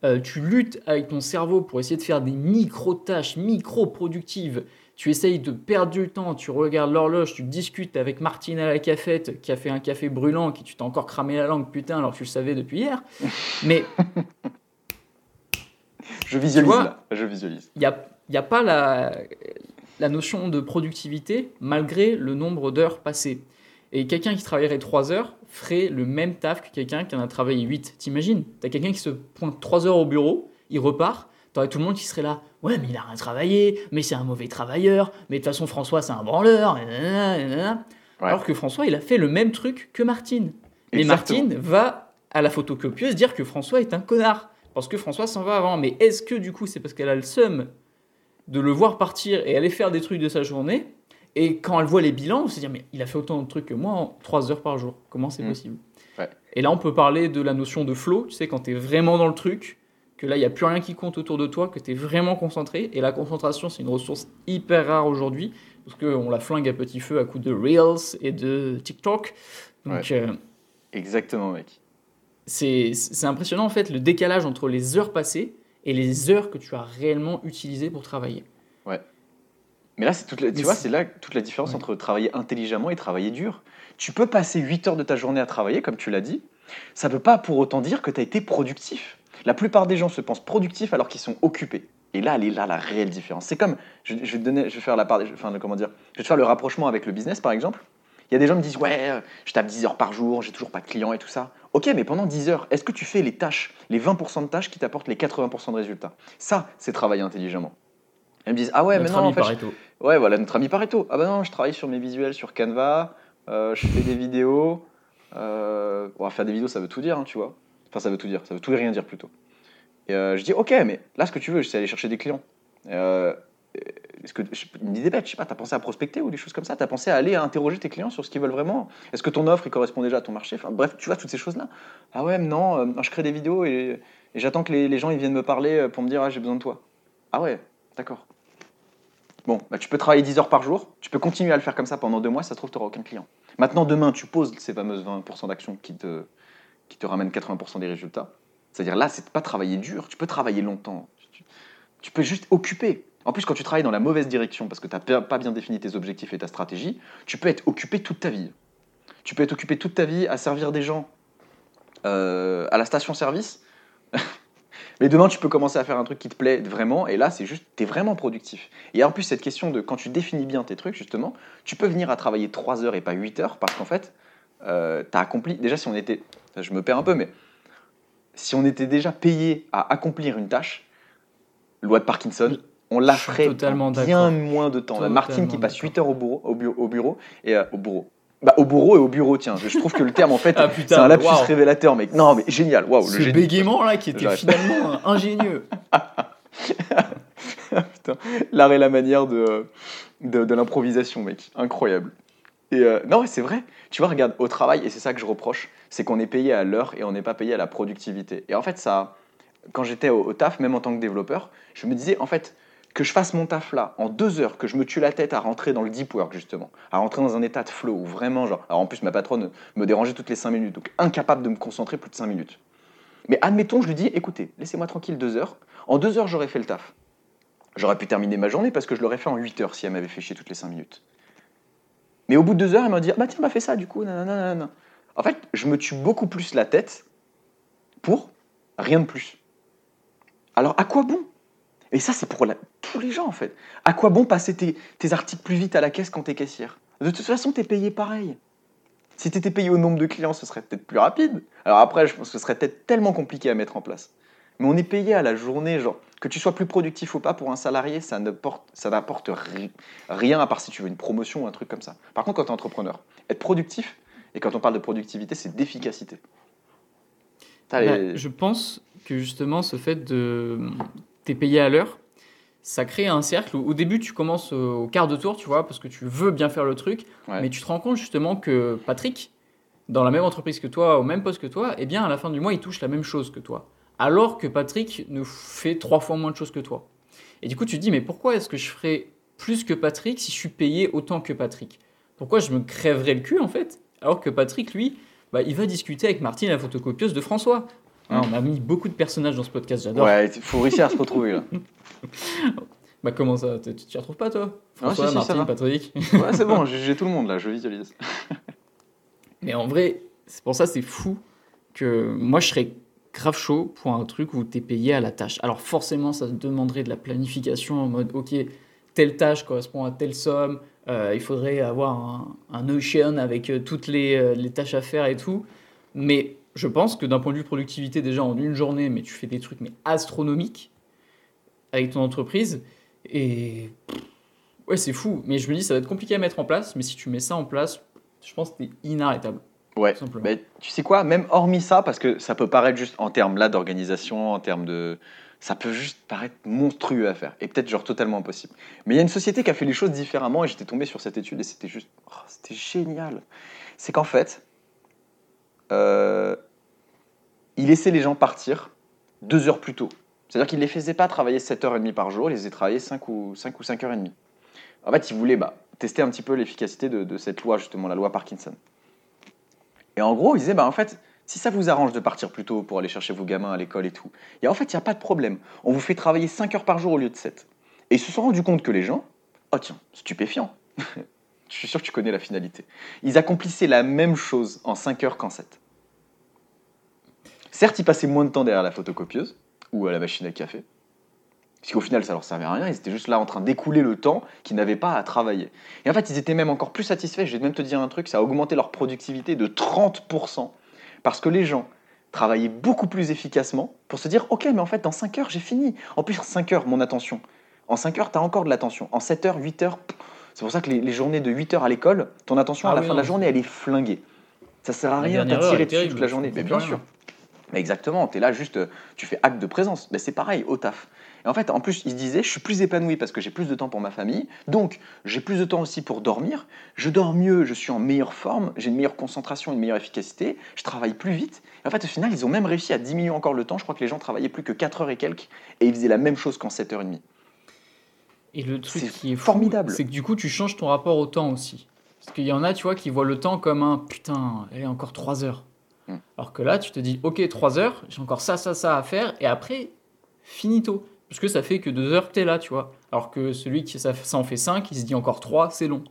euh, tu luttes avec ton cerveau pour essayer de faire des micro-tâches, micro-productives. Tu essayes de perdre du temps, tu regardes l'horloge, tu discutes avec Martine à la cafette qui a fait un café brûlant, qui tu t'es encore cramé la langue, putain, alors que tu le savais depuis hier. Mais Je visualise vois là. Je visualise. il n'y a, y a pas la, la notion de productivité malgré le nombre d'heures passées. Et quelqu'un qui travaillerait 3 heures ferait le même taf que quelqu'un qui en a travaillé 8. T'imagines? T'as quelqu'un qui se pointe 3 heures au bureau, il repart, t'aurais tout le monde qui serait là. Ouais, mais il a rien travaillé, mais c'est un mauvais travailleur, mais de toute façon, François, c'est un branleur. nanana, nanana. Ouais. Alors que François, il a fait le même truc que Martine. Mais. Martine va à la photocopieuse dire que François est un connard. Parce que François s'en va avant. Mais est-ce que du coup, c'est parce qu'elle a le seum de le voir partir et aller faire des trucs de sa journée Et quand elle voit les bilans, on se dit, mais il a fait autant de trucs que moi en 3 heures par jour. Comment c'est Mm. possible? Ouais. Et là, on peut parler de la notion de flow. Tu sais, quand tu es vraiment dans le truc, que là, il n'y a plus rien qui compte autour de toi, que tu es vraiment concentré. Et la concentration, c'est une ressource hyper rare aujourd'hui. Parce qu'on la flingue à petit feu à coups de Reels et de TikTok. Donc, euh, Exactement, mec. c'est impressionnant en fait le décalage entre les heures passées et les heures que tu as réellement utilisées pour travailler. Mais là, c'est toute la, tu vois, c'est- là toute la différence Ouais. entre travailler intelligemment et travailler dur. Tu peux passer 8 heures de ta journée à travailler, comme tu l'as dit. Ça ne veut pas pour autant dire que tu as été productif. La plupart des gens se pensent productifs alors qu'ils sont occupés. Et là, elle est là la réelle différence. C'est comme, je, je vais te donner, je vais faire la part, enfin, le- comment dire, je vais te faire le rapprochement avec le business par exemple. Il y a des gens qui me disent ouais, euh, je tape 10 heures par jour, j'ai toujours pas de clients et tout ça. Ok, mais pendant 10 heures, est-ce que tu fais les tâches, les 20% de tâches qui t'apportent les 80% de résultats? Ça, c'est travailler intelligemment. Elles me disent ah ouais, mais Notre non, ami en fait, je- Pareto. Ouais, voilà, notre ami Pareto. Ah bah non, je travaille sur mes visuels sur Canva, euh, je fais des vidéos. Euh, bon, faire des vidéos, ça veut tout dire, hein, tu vois. Ça veut tout dire, ça veut tout et rien dire plutôt. Et euh, je dis, ok, mais là, ce que tu veux, c'est aller chercher des clients. Euh, est-ce que, une idée bête, je sais pas, t'as pensé à prospecter ou des choses comme ça? T'as pensé à aller interroger tes clients sur ce qu'ils veulent vraiment? Est-ce que ton offre, il correspond déjà à ton marché? Bref, tu vois, toutes ces choses-là. Ah ouais, mais non, euh, je crée des vidéos et, j'attends que les, les gens ils viennent me parler euh, pour me dire, ah, j'ai besoin de toi. Ah ouais, d'accord. Bon, bah, tu peux travailler 10 heures par jour, tu peux continuer à le faire comme ça pendant deux mois, ça se trouve, tu n'auras aucun client. Maintenant, demain, tu poses ces fameuses 20% d'actions qui te, qui te ramènent 80% des résultats. C'est-à-dire là, c'est pas travailler dur, tu peux travailler longtemps. Tu, tu peux juste occuper. En plus, quand tu travailles dans la mauvaise direction parce que tu n'as pas bien défini tes objectifs et ta stratégie, tu peux être occupé toute ta vie. Tu peux être occupé toute ta vie à servir des gens euh, à la station-service. Mais demain, tu peux commencer à faire un truc qui te plaît vraiment, et là, c'est juste, tu es vraiment productif. Et en plus, cette question de quand tu définis bien tes trucs, justement, tu peux venir à travailler 3 heures et pas 8 heures, parce qu'en fait, tu as accompli. Déjà, si on était. Je me perds un peu, mais si on était déjà payé à accomplir une tâche, loi de Parkinson, on la ferait totalement bien moins de temps. Martine qui passe d'accord. 8 heures au bureau, au bureau, au bureau et euh, au bureau. Bah, au bureau et au bureau, tiens. Je trouve que le terme, en fait, Ah c'est un lapsus révélateur, mec. Non, mais génial. Waouh, le Ce génie. bégaiement là qui était finalement euh, ingénieux. Putain, l'art et la manière de, de, de l'improvisation, mec. Incroyable. Et euh, non, c'est vrai. Tu vois, regarde, au travail, et c'est ça que je reproche, c'est qu'on est payé à l'heure et on n'est pas payé à la productivité. Et en fait, ça, quand j'étais au, taf, même en tant que développeur, je me disais, en fait, que je fasse mon taf là, en deux heures, que je me tue la tête à rentrer dans le deep work, justement, à rentrer dans un état de flow, où vraiment, genre, alors en plus, ma patronne me dérangeait toutes les cinq minutes, donc incapable de me concentrer plus de cinq minutes. Mais admettons, je lui dis, écoutez, laissez-moi tranquille deux heures. En deux heures, j'aurais fait le taf. J'aurais pu terminer ma journée parce que je l'aurais fait en 8 heures si elle m'avait fait chier toutes les 5 minutes. Mais au bout de deux heures, elle m'a dit Bah tiens, m'a fait ça du coup. nanana. En fait, je me tue beaucoup plus la tête pour rien de plus. Alors à quoi bon? Et ça, c'est pour tous les gens en fait. À quoi bon passer tes, tes articles plus vite à la caisse quand t'es caissière? De toute façon, t'es payé pareil. Si t'étais payé au nombre de clients, ce serait peut-être plus rapide. Alors après, je pense que ce serait peut-être tellement compliqué à mettre en place. Mais on est payé à la journée, genre, que tu sois plus productif ou pas pour un salarié, ça n'apporte ri- rien à part si tu veux une promotion ou un truc comme ça. Par contre, quand tu es entrepreneur, être productif, et quand on parle de productivité, c'est d'efficacité. Bah, les- je pense que justement ce fait de t'es payé à l'heure, ça crée un cercle où au début tu commences au quart de tour, tu vois, parce que tu veux bien faire le truc, Ouais. mais tu te rends compte justement que Patrick, dans la même entreprise que toi, au même poste que toi, eh bien à la fin du mois il touche la même chose que toi, alors que Patrick ne fait trois fois moins de choses que toi. Et du coup tu te dis mais pourquoi est-ce que je ferais plus que Patrick si je suis payé autant que Patrick? Pourquoi je me crèverais le cul en fait, alors que Patrick lui, bah, il va discuter avec Martine, la photocopieuse de François. Hein, on a mis beaucoup de personnages dans ce podcast, j'adore. Ouais, il faut réussir à se retrouver là. Bah comment ça? Tu t'y retrouves pas toi? François, si, Martine, va. Patrick Ouais, c'est bon, j'ai tout le monde là, je visualise. Mais en vrai, c'est pour ça c'est fou que moi je serais grave chaud pour un truc où tu es payé à la tâche. Alors forcément, ça demanderait de la planification en mode OK, telle tâche correspond à telle somme, euh, il faudrait avoir un, Notion avec euh, toutes les, euh, les tâches à faire et tout. Mais je pense que d'un point de vue productivité, déjà en une journée, mais tu fais des trucs mais astronomiques avec ton entreprise. Et ouais, c'est fou. Mais je me dis, ça va être compliqué à mettre en place. Mais si tu mets ça en place, je pense que c'est inarrêtable. Ouais, mais tu sais quoi, même hormis ça, parce que ça peut paraître juste en termes là d'organisation, en termes de. Ça peut juste paraître monstrueux à faire et peut-être genre totalement impossible. Mais il y a une société qui a fait les choses différemment et j'étais tombé sur cette étude et c'était juste. oh, c'était génial. C'est qu'en fait, euh, il laissait les gens partir deux heures plus tôt. C'est-à-dire qu'il ne les faisait pas travailler 7h30 par jour, il les faisait travailler 5 ou, 5 ou 5h30. En fait, il voulait bah, tester un petit peu l'efficacité de, de cette loi, justement, la loi Parkinson. Et en gros, il disait, bah, en fait, si ça vous arrange de partir plus tôt pour aller chercher vos gamins à l'école et tout, en fait, il n'y a pas de problème. On vous fait travailler 5 heures par jour au lieu de 7. Et ils se sont rendus compte que les gens, oh tiens, stupéfiant. Je suis sûr que tu connais la finalité. Ils accomplissaient la même chose en 5 heures qu'en 7. Certes, ils passaient moins de temps derrière la photocopieuse ou à la machine à café. Puisqu'au final, ça leur servait à rien, ils étaient juste là en train d'écouler le temps qu'ils n'avaient pas à travailler. Et en fait, ils étaient même encore plus satisfaits. Je vais même te dire un truc, ça a augmenté leur productivité de 30%. Parce que les gens travaillaient beaucoup plus efficacement pour se dire, ok, mais en fait, dans 5 heures, j'ai fini. En plus, en 5 heures, mon attention. En 5 heures, tu as encore de l'attention. En 7 heures, 8 heures, c'est pour ça que les, les journées de 8 heures à l'école, ton attention Ah à la oui, fin de la journée, elle est flinguée. Ça sert à rien, tiré est dessus terrible, toute la journée. Mais bien sûr. Mais exactement, tu es là juste, euh, tu fais acte de présence. Mais c'est pareil au taf. Et en fait, en plus, il se disait, je suis plus épanoui parce que j'ai plus de temps pour ma famille, donc j'ai plus de temps aussi pour dormir, je dors mieux, je suis en meilleure forme, j'ai une meilleure concentration, une meilleure efficacité, je travaille plus vite. Et en fait, au final, ils ont même réussi à diminuer encore le temps. Je crois que les gens travaillaient plus que 4 heures et quelques, et ils faisaient la même chose qu'en 7h30. Et le truc qui est fou, formidable. c'est que du coup, tu changes ton rapport au temps aussi. Parce qu'il y en a, tu vois, qui voient le temps comme un putain, elle est encore 3 heures. Hmm. Alors que là, tu te dis, ok, 3 heures, j'ai encore ça, ça, ça à faire, et après, finito. Parce que ça fait que 2 heures que t'es là, tu vois. Alors que celui qui ça, ça en fait 5, il se dit encore 3, c'est long.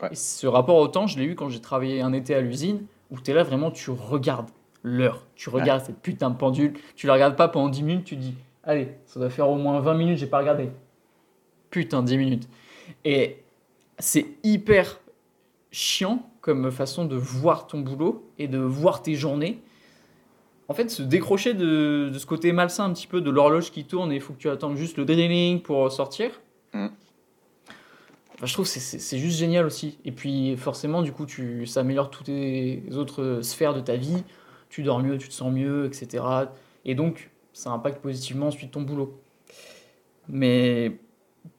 Ouais. Et ce rapport au temps, je l'ai eu quand j'ai travaillé un été à l'usine, où t'es là vraiment, tu regardes l'heure. Tu regardes cette putain de pendule. Tu la regardes pas pendant 10 minutes, tu dis, allez, ça doit faire au moins 20 minutes, j'ai pas regardé. Putain, 10 minutes. Et c'est hyper chiant comme façon de voir ton boulot et de voir tes journées. En fait, se décrocher de, de ce côté malsain un petit peu de l'horloge qui tourne et il faut que tu attendes juste le drilling pour sortir. Mm. Enfin, je trouve que c'est- juste génial aussi. Et puis forcément, du coup, tu, ça améliore toutes les autres sphères de ta vie. Tu dors mieux, tu te sens mieux, etc. Et donc, ça impacte positivement ensuite ton boulot. Mais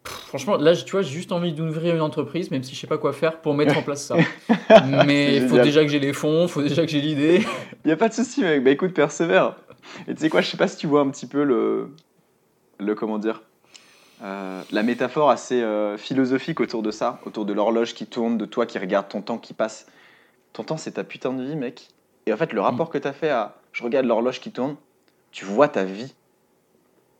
franchement, là, tu vois, j'ai juste envie d'ouvrir une entreprise, même si je sais pas quoi faire pour mettre en place ça. Mais il faut déjà que j'ai les fonds, il faut déjà que j'ai l'idée. Il n'y a pas de souci, mec. Bah écoute, persévère. Et tu sais quoi, je sais pas si tu vois un petit peu le. le comment dire euh, La métaphore assez euh, philosophique autour de ça, autour de l'horloge qui tourne, de toi qui regarde ton temps qui passe. Ton temps, c'est ta putain de vie, mec. Et en fait, le rapport que tu as fait à je regarde l'horloge qui tourne, tu vois ta vie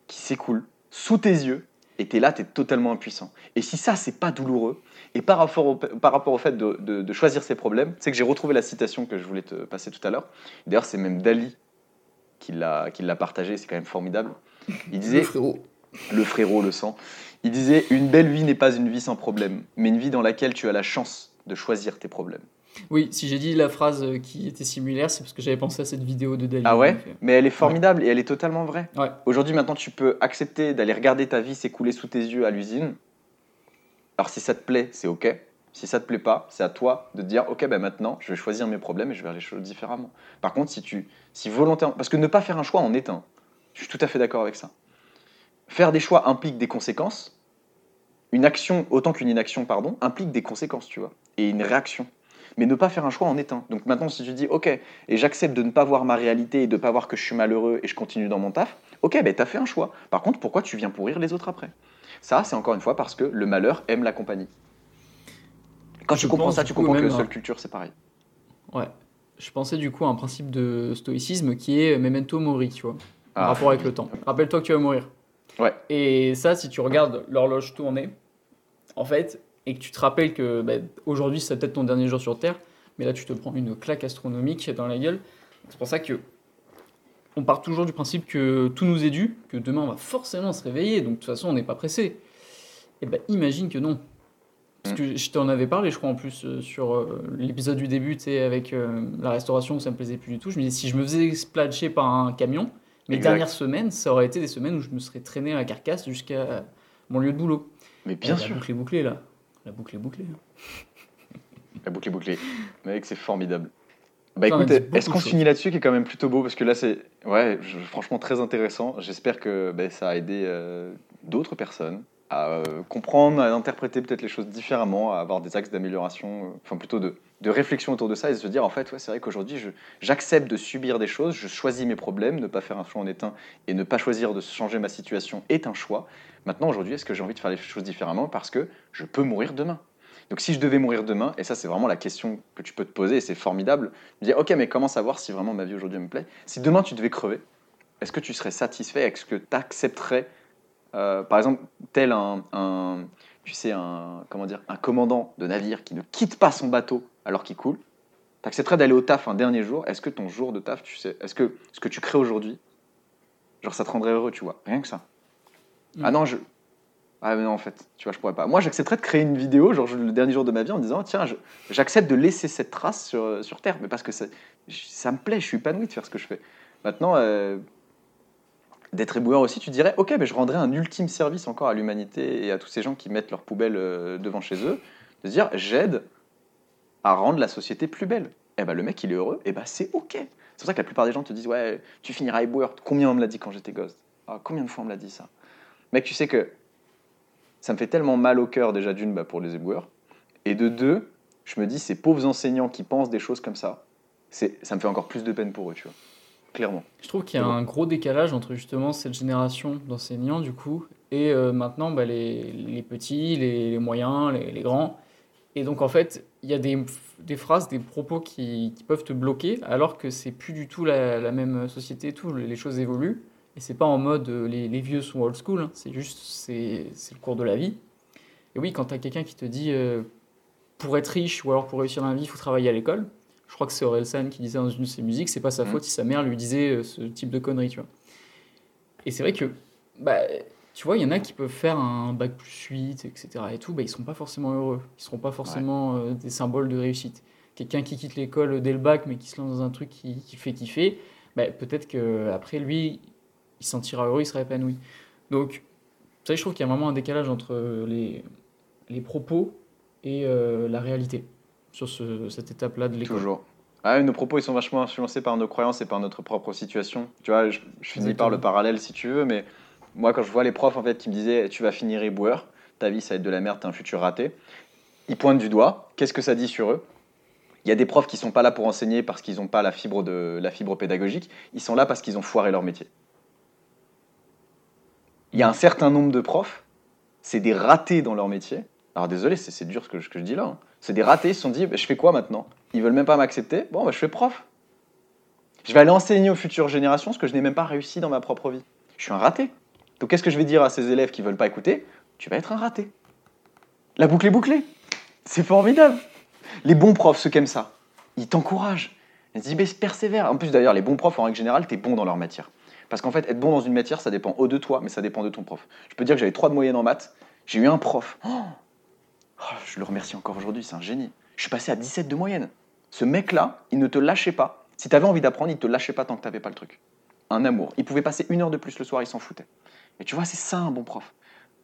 qui s'écoule sous tes yeux et tu es là, tu es totalement impuissant. Et si ça, c'est pas douloureux, et par rapport au, par rapport au fait de, de- de choisir ses problèmes, c'est que j'ai retrouvé la citation que je voulais te passer tout à l'heure. D'ailleurs, c'est même Dali qui l'a qui l'a partagé, c'est quand même formidable. Il disait, frérot. le frérot le sang, il disait Une belle vie n'est pas une vie sans problème, mais une vie dans laquelle tu as la chance de choisir tes problèmes. Oui, si j'ai dit la phrase euh, qui était similaire, c'est parce que j'avais pensé à cette vidéo de Dali. Ah ouais effet. Mais elle est formidable et elle est totalement vraie. Ouais. Aujourd'hui, maintenant, tu peux accepter d'aller regarder ta vie s'écouler sous tes yeux à l'usine. Alors, si ça te plaît, c'est OK. Si ça te plaît pas, c'est à toi de te dire OK, ben maintenant, je vais choisir mes problèmes et je vais faire les choses différemment. Par contre, si tu, si volontairement, parce que ne pas faire un choix en est un. Je suis tout à fait d'accord avec ça. Faire des choix implique des conséquences. Une action, autant qu'une inaction, pardon, implique des conséquences, tu vois, et une réaction. Mais ne pas faire un choix en un. Donc maintenant, si tu dis OK, et j'accepte de ne pas voir ma réalité et de ne pas voir que je suis malheureux et je continue dans mon taf, ok, ben t'as fait un choix. Par contre, pourquoi tu viens pourrir les autres après? Ça, c'est encore une fois parce que le malheur aime la compagnie. Quand tu comprends ça, tu comprends que même, seule culture, c'est pareil. Ouais. Je pensais du coup à un principe de stoïcisme qui est memento mori, tu vois, en Ah. rapport avec le temps. Rappelle-toi que tu vas mourir. Ouais. Et ça, si tu regardes l'horloge tourner, en fait, et que tu te rappelles que bah, aujourd'hui c'est peut-être ton dernier jour sur Terre, mais là tu te prends une claque astronomique dans la gueule. C'est pour ça que on part toujours du principe que tout nous est dû, que demain on va forcément se réveiller, donc de toute façon on n'est pas pressé. Et ben imagine que non. Parce que je t'en avais parlé, je crois, en plus, euh, sur euh, l'épisode du début, tu avec euh, la restauration où ça me plaisait plus du tout. Je me disais, si je me faisais splatcher par un camion, mes Exact. dernières semaines, ça aurait été des semaines où je me serais traîné à la carcasse jusqu'à mon lieu de boulot. Mais bien Et sûr, La boucle est bouclée, là. La boucle est bouclée. la boucle est bouclée. Mec, c'est formidable. Bah Ça écoute, est-ce qu'on finit là-dessus qui est quand même plutôt beau? Parce que là, c'est ouais, je- franchement très intéressant. J'espère que ben, ça a aidé euh, d'autres personnes à euh, comprendre, à interpréter peut-être les choses différemment, à avoir des axes d'amélioration, euh, enfin plutôt de, de réflexion autour de ça et se dire en fait, ouais, c'est vrai qu'aujourd'hui, j'accepte de subir des choses, je choisis mes problèmes, ne pas faire un choix en un et ne pas choisir de changer ma situation est un choix. Maintenant, aujourd'hui, est-ce que j'ai envie de faire les choses différemment parce que je peux mourir demain? Donc si je devais mourir demain, et ça c'est vraiment la question que tu peux te poser, et c'est formidable, me dire ok mais comment savoir si vraiment ma vie aujourd'hui me plaît. Si demain tu devais crever, est-ce que tu serais satisfait? Est-ce que tu accepterais, euh, par exemple, tel un, un- tu sais, un, comment dire, un commandant de navire qui ne quitte pas son bateau alors qu'il coule, tu accepterais d'aller au taf un dernier jour? Est-ce que ton jour de taf, tu sais, est-ce que ce que tu crées aujourd'hui, genre ça te rendrait heureux, tu vois? Rien que ça. Ah non, je. Ah mais non, en fait, tu vois, je pourrais pas. Moi, j'accepterais de créer une vidéo, genre le dernier jour de ma vie, en disant tiens, j'accepte de laisser cette trace sur, sur Terre, mais parce que ça, ça me plaît, je suis épanoui de faire ce que je fais. Maintenant, euh, d'être éboueur aussi, tu dirais ok, mais je rendrais un ultime service encore à l'humanité et à tous ces gens qui mettent leurs poubelles euh, devant chez eux, de se dire j'aide à rendre la société plus belle. Et ben le mec, il est heureux, et ben c'est ok. C'est pour ça que la plupart des gens te disent ouais, tu finiras éboueur. Combien on me l'a dit quand j'étais gosse? Ah, Combien de fois on me l'a dit ça? Mec, tu sais que ça me fait tellement mal au cœur déjà d'une bah, pour les éboueurs, et de deux, je me dis ces pauvres enseignants qui pensent des choses comme ça, c'est ça me fait encore plus de peine pour eux, tu vois. Clairement. Je trouve qu'il y a un gros décalage entre justement cette génération d'enseignants, du coup, et euh, maintenant bah, les, les petits, les, les moyens, les, les grands. Et donc, en fait, il y a des, des phrases, des propos qui, qui peuvent te bloquer, alors que c'est plus du tout la, la même société tout. Les choses évoluent. Et c'est pas en mode euh, les, les vieux sont old school, hein, c'est juste c'est c'est le cours de la vie. Et oui, quand tu as quelqu'un qui te dit euh, pour être riche ou alors pour réussir dans la vie, il faut travailler à l'école. Je crois que c'est Orelsan qui disait dans une de ses musiques, c'est pas sa Mhm. faute si sa mère lui disait euh, ce type de conneries, tu vois. Et c'est vrai que, bah, tu vois, il y en a qui peuvent faire un bac plus 8, etc. et tout, bah, ils seront pas forcément heureux. Ils seront pas forcément euh, des symboles de réussite. Quelqu'un qui quitte l'école dès le bac, mais qui se lance dans un truc qui, qui fait kiffer, bah, peut-être que après lui, il se sentira heureux, il sera épanoui. Donc, ça, je trouve qu'il y a vraiment un décalage entre les, les propos et euh, la réalité sur ce- cette étape-là de l'école. Toujours. Ah, nos propos, ils sont vachement influencés par nos croyances et par notre propre situation. Tu vois, je, je finis par le parallèle si tu veux, mais moi, quand je vois les profs en fait qui me disaient tu vas finir éboueur, ta vie ça va être de la merde, t'as un futur raté, ils pointent du doigt. Qu'est-ce que ça dit sur eux? Il y a des profs qui sont pas là pour enseigner parce qu'ils n'ont pas la fibre, de, la fibre pédagogique, ils sont là parce qu'ils ont foiré leur métier. Il y a un certain nombre de profs, c'est des ratés dans leur métier. Alors désolé, c'est dur ce que, je- dis là. hein. C'est des ratés, ils se sont dit, je fais quoi maintenant? Ils veulent même pas m'accepter. Bon, bah, je fais prof. Je vais aller enseigner aux futures générations ce que je n'ai même pas réussi dans ma propre vie. Je suis un raté. Donc qu'est-ce que je vais dire à ces élèves qui veulent pas écouter? Tu vas être un raté. La boucle est bouclée. C'est formidable. Les bons profs, ceux qui aiment ça, ils t'encouragent. Ils disent, mais persévère. En plus, d'ailleurs, les bons profs, en règle générale, t'es bon dans leur matière. Parce qu'en fait, être bon dans une matière, ça dépend haut de toi, mais ça dépend de ton prof. Je peux dire que j'avais 3 de moyenne en maths. J'ai eu un prof. Oh Oh, je le remercie encore aujourd'hui, c'est un génie. Je suis passé à 17 de moyenne. Ce mec-là, il ne te lâchait pas. Si tu avais envie d'apprendre, il ne te lâchait pas tant que tu n'avais pas le truc. Un amour. Il pouvait passer une heure de plus le soir, il s'en foutait. Et tu vois, c'est ça un bon prof.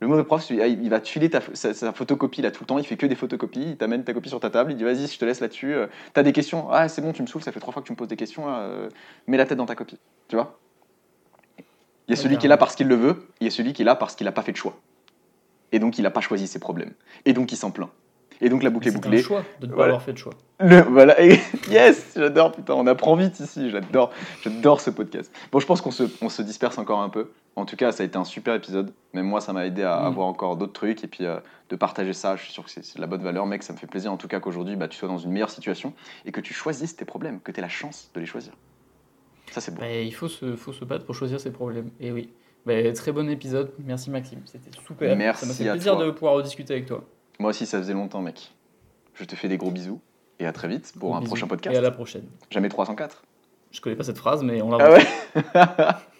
Le mauvais prof, celui- ah, il va te filer ta, sa, sa photocopie là tout le temps, il fait que des photocopies, il t'amène ta copie sur ta table, il dit vas-y, je te laisse là-dessus. euh, T'as des questions Ah, c'est bon, tu me saoules, ça fait trois fois que tu me poses des questions, euh, mets la tête dans ta copie. Tu vois? Il y a celui qui est là parce qu'il le veut, il y a celui qui est là parce qu'il n'a pas fait de choix. Et donc il n'a pas choisi ses problèmes. Et donc il s'en plaint. Et donc la boucle est C'est un bouclée. choix de ne pas Voilà. avoir fait de choix. Le, voilà, yes, j'adore, putain, on apprend vite ici, j'adore, j'adore ce podcast. Bon, je pense qu'on se, on se disperse encore un peu. En tout cas, ça a été un super épisode. Même moi, ça m'a aidé à Mm. avoir encore d'autres trucs et puis euh, de partager ça. Je suis sûr que c'est de la bonne valeur, mec. Ça me fait plaisir en tout cas qu'aujourd'hui, bah, tu sois dans une meilleure situation et que tu choisisses tes problèmes, que tu aies la chance de les choisir. Ça, c'est bon. Bah, il faut se, faut se battre pour choisir ses problèmes. Et oui. Bah, très bon épisode. Merci Maxime. C'était super. Merci Ça m'a fait à plaisir toi. de pouvoir rediscuter avec toi. Moi aussi, ça faisait longtemps, mec. Je te fais des gros bisous et à très vite pour un Bisous. prochain Et podcast. à la prochaine. Jamais 304. Je connais pas cette phrase, mais on la Ah ouais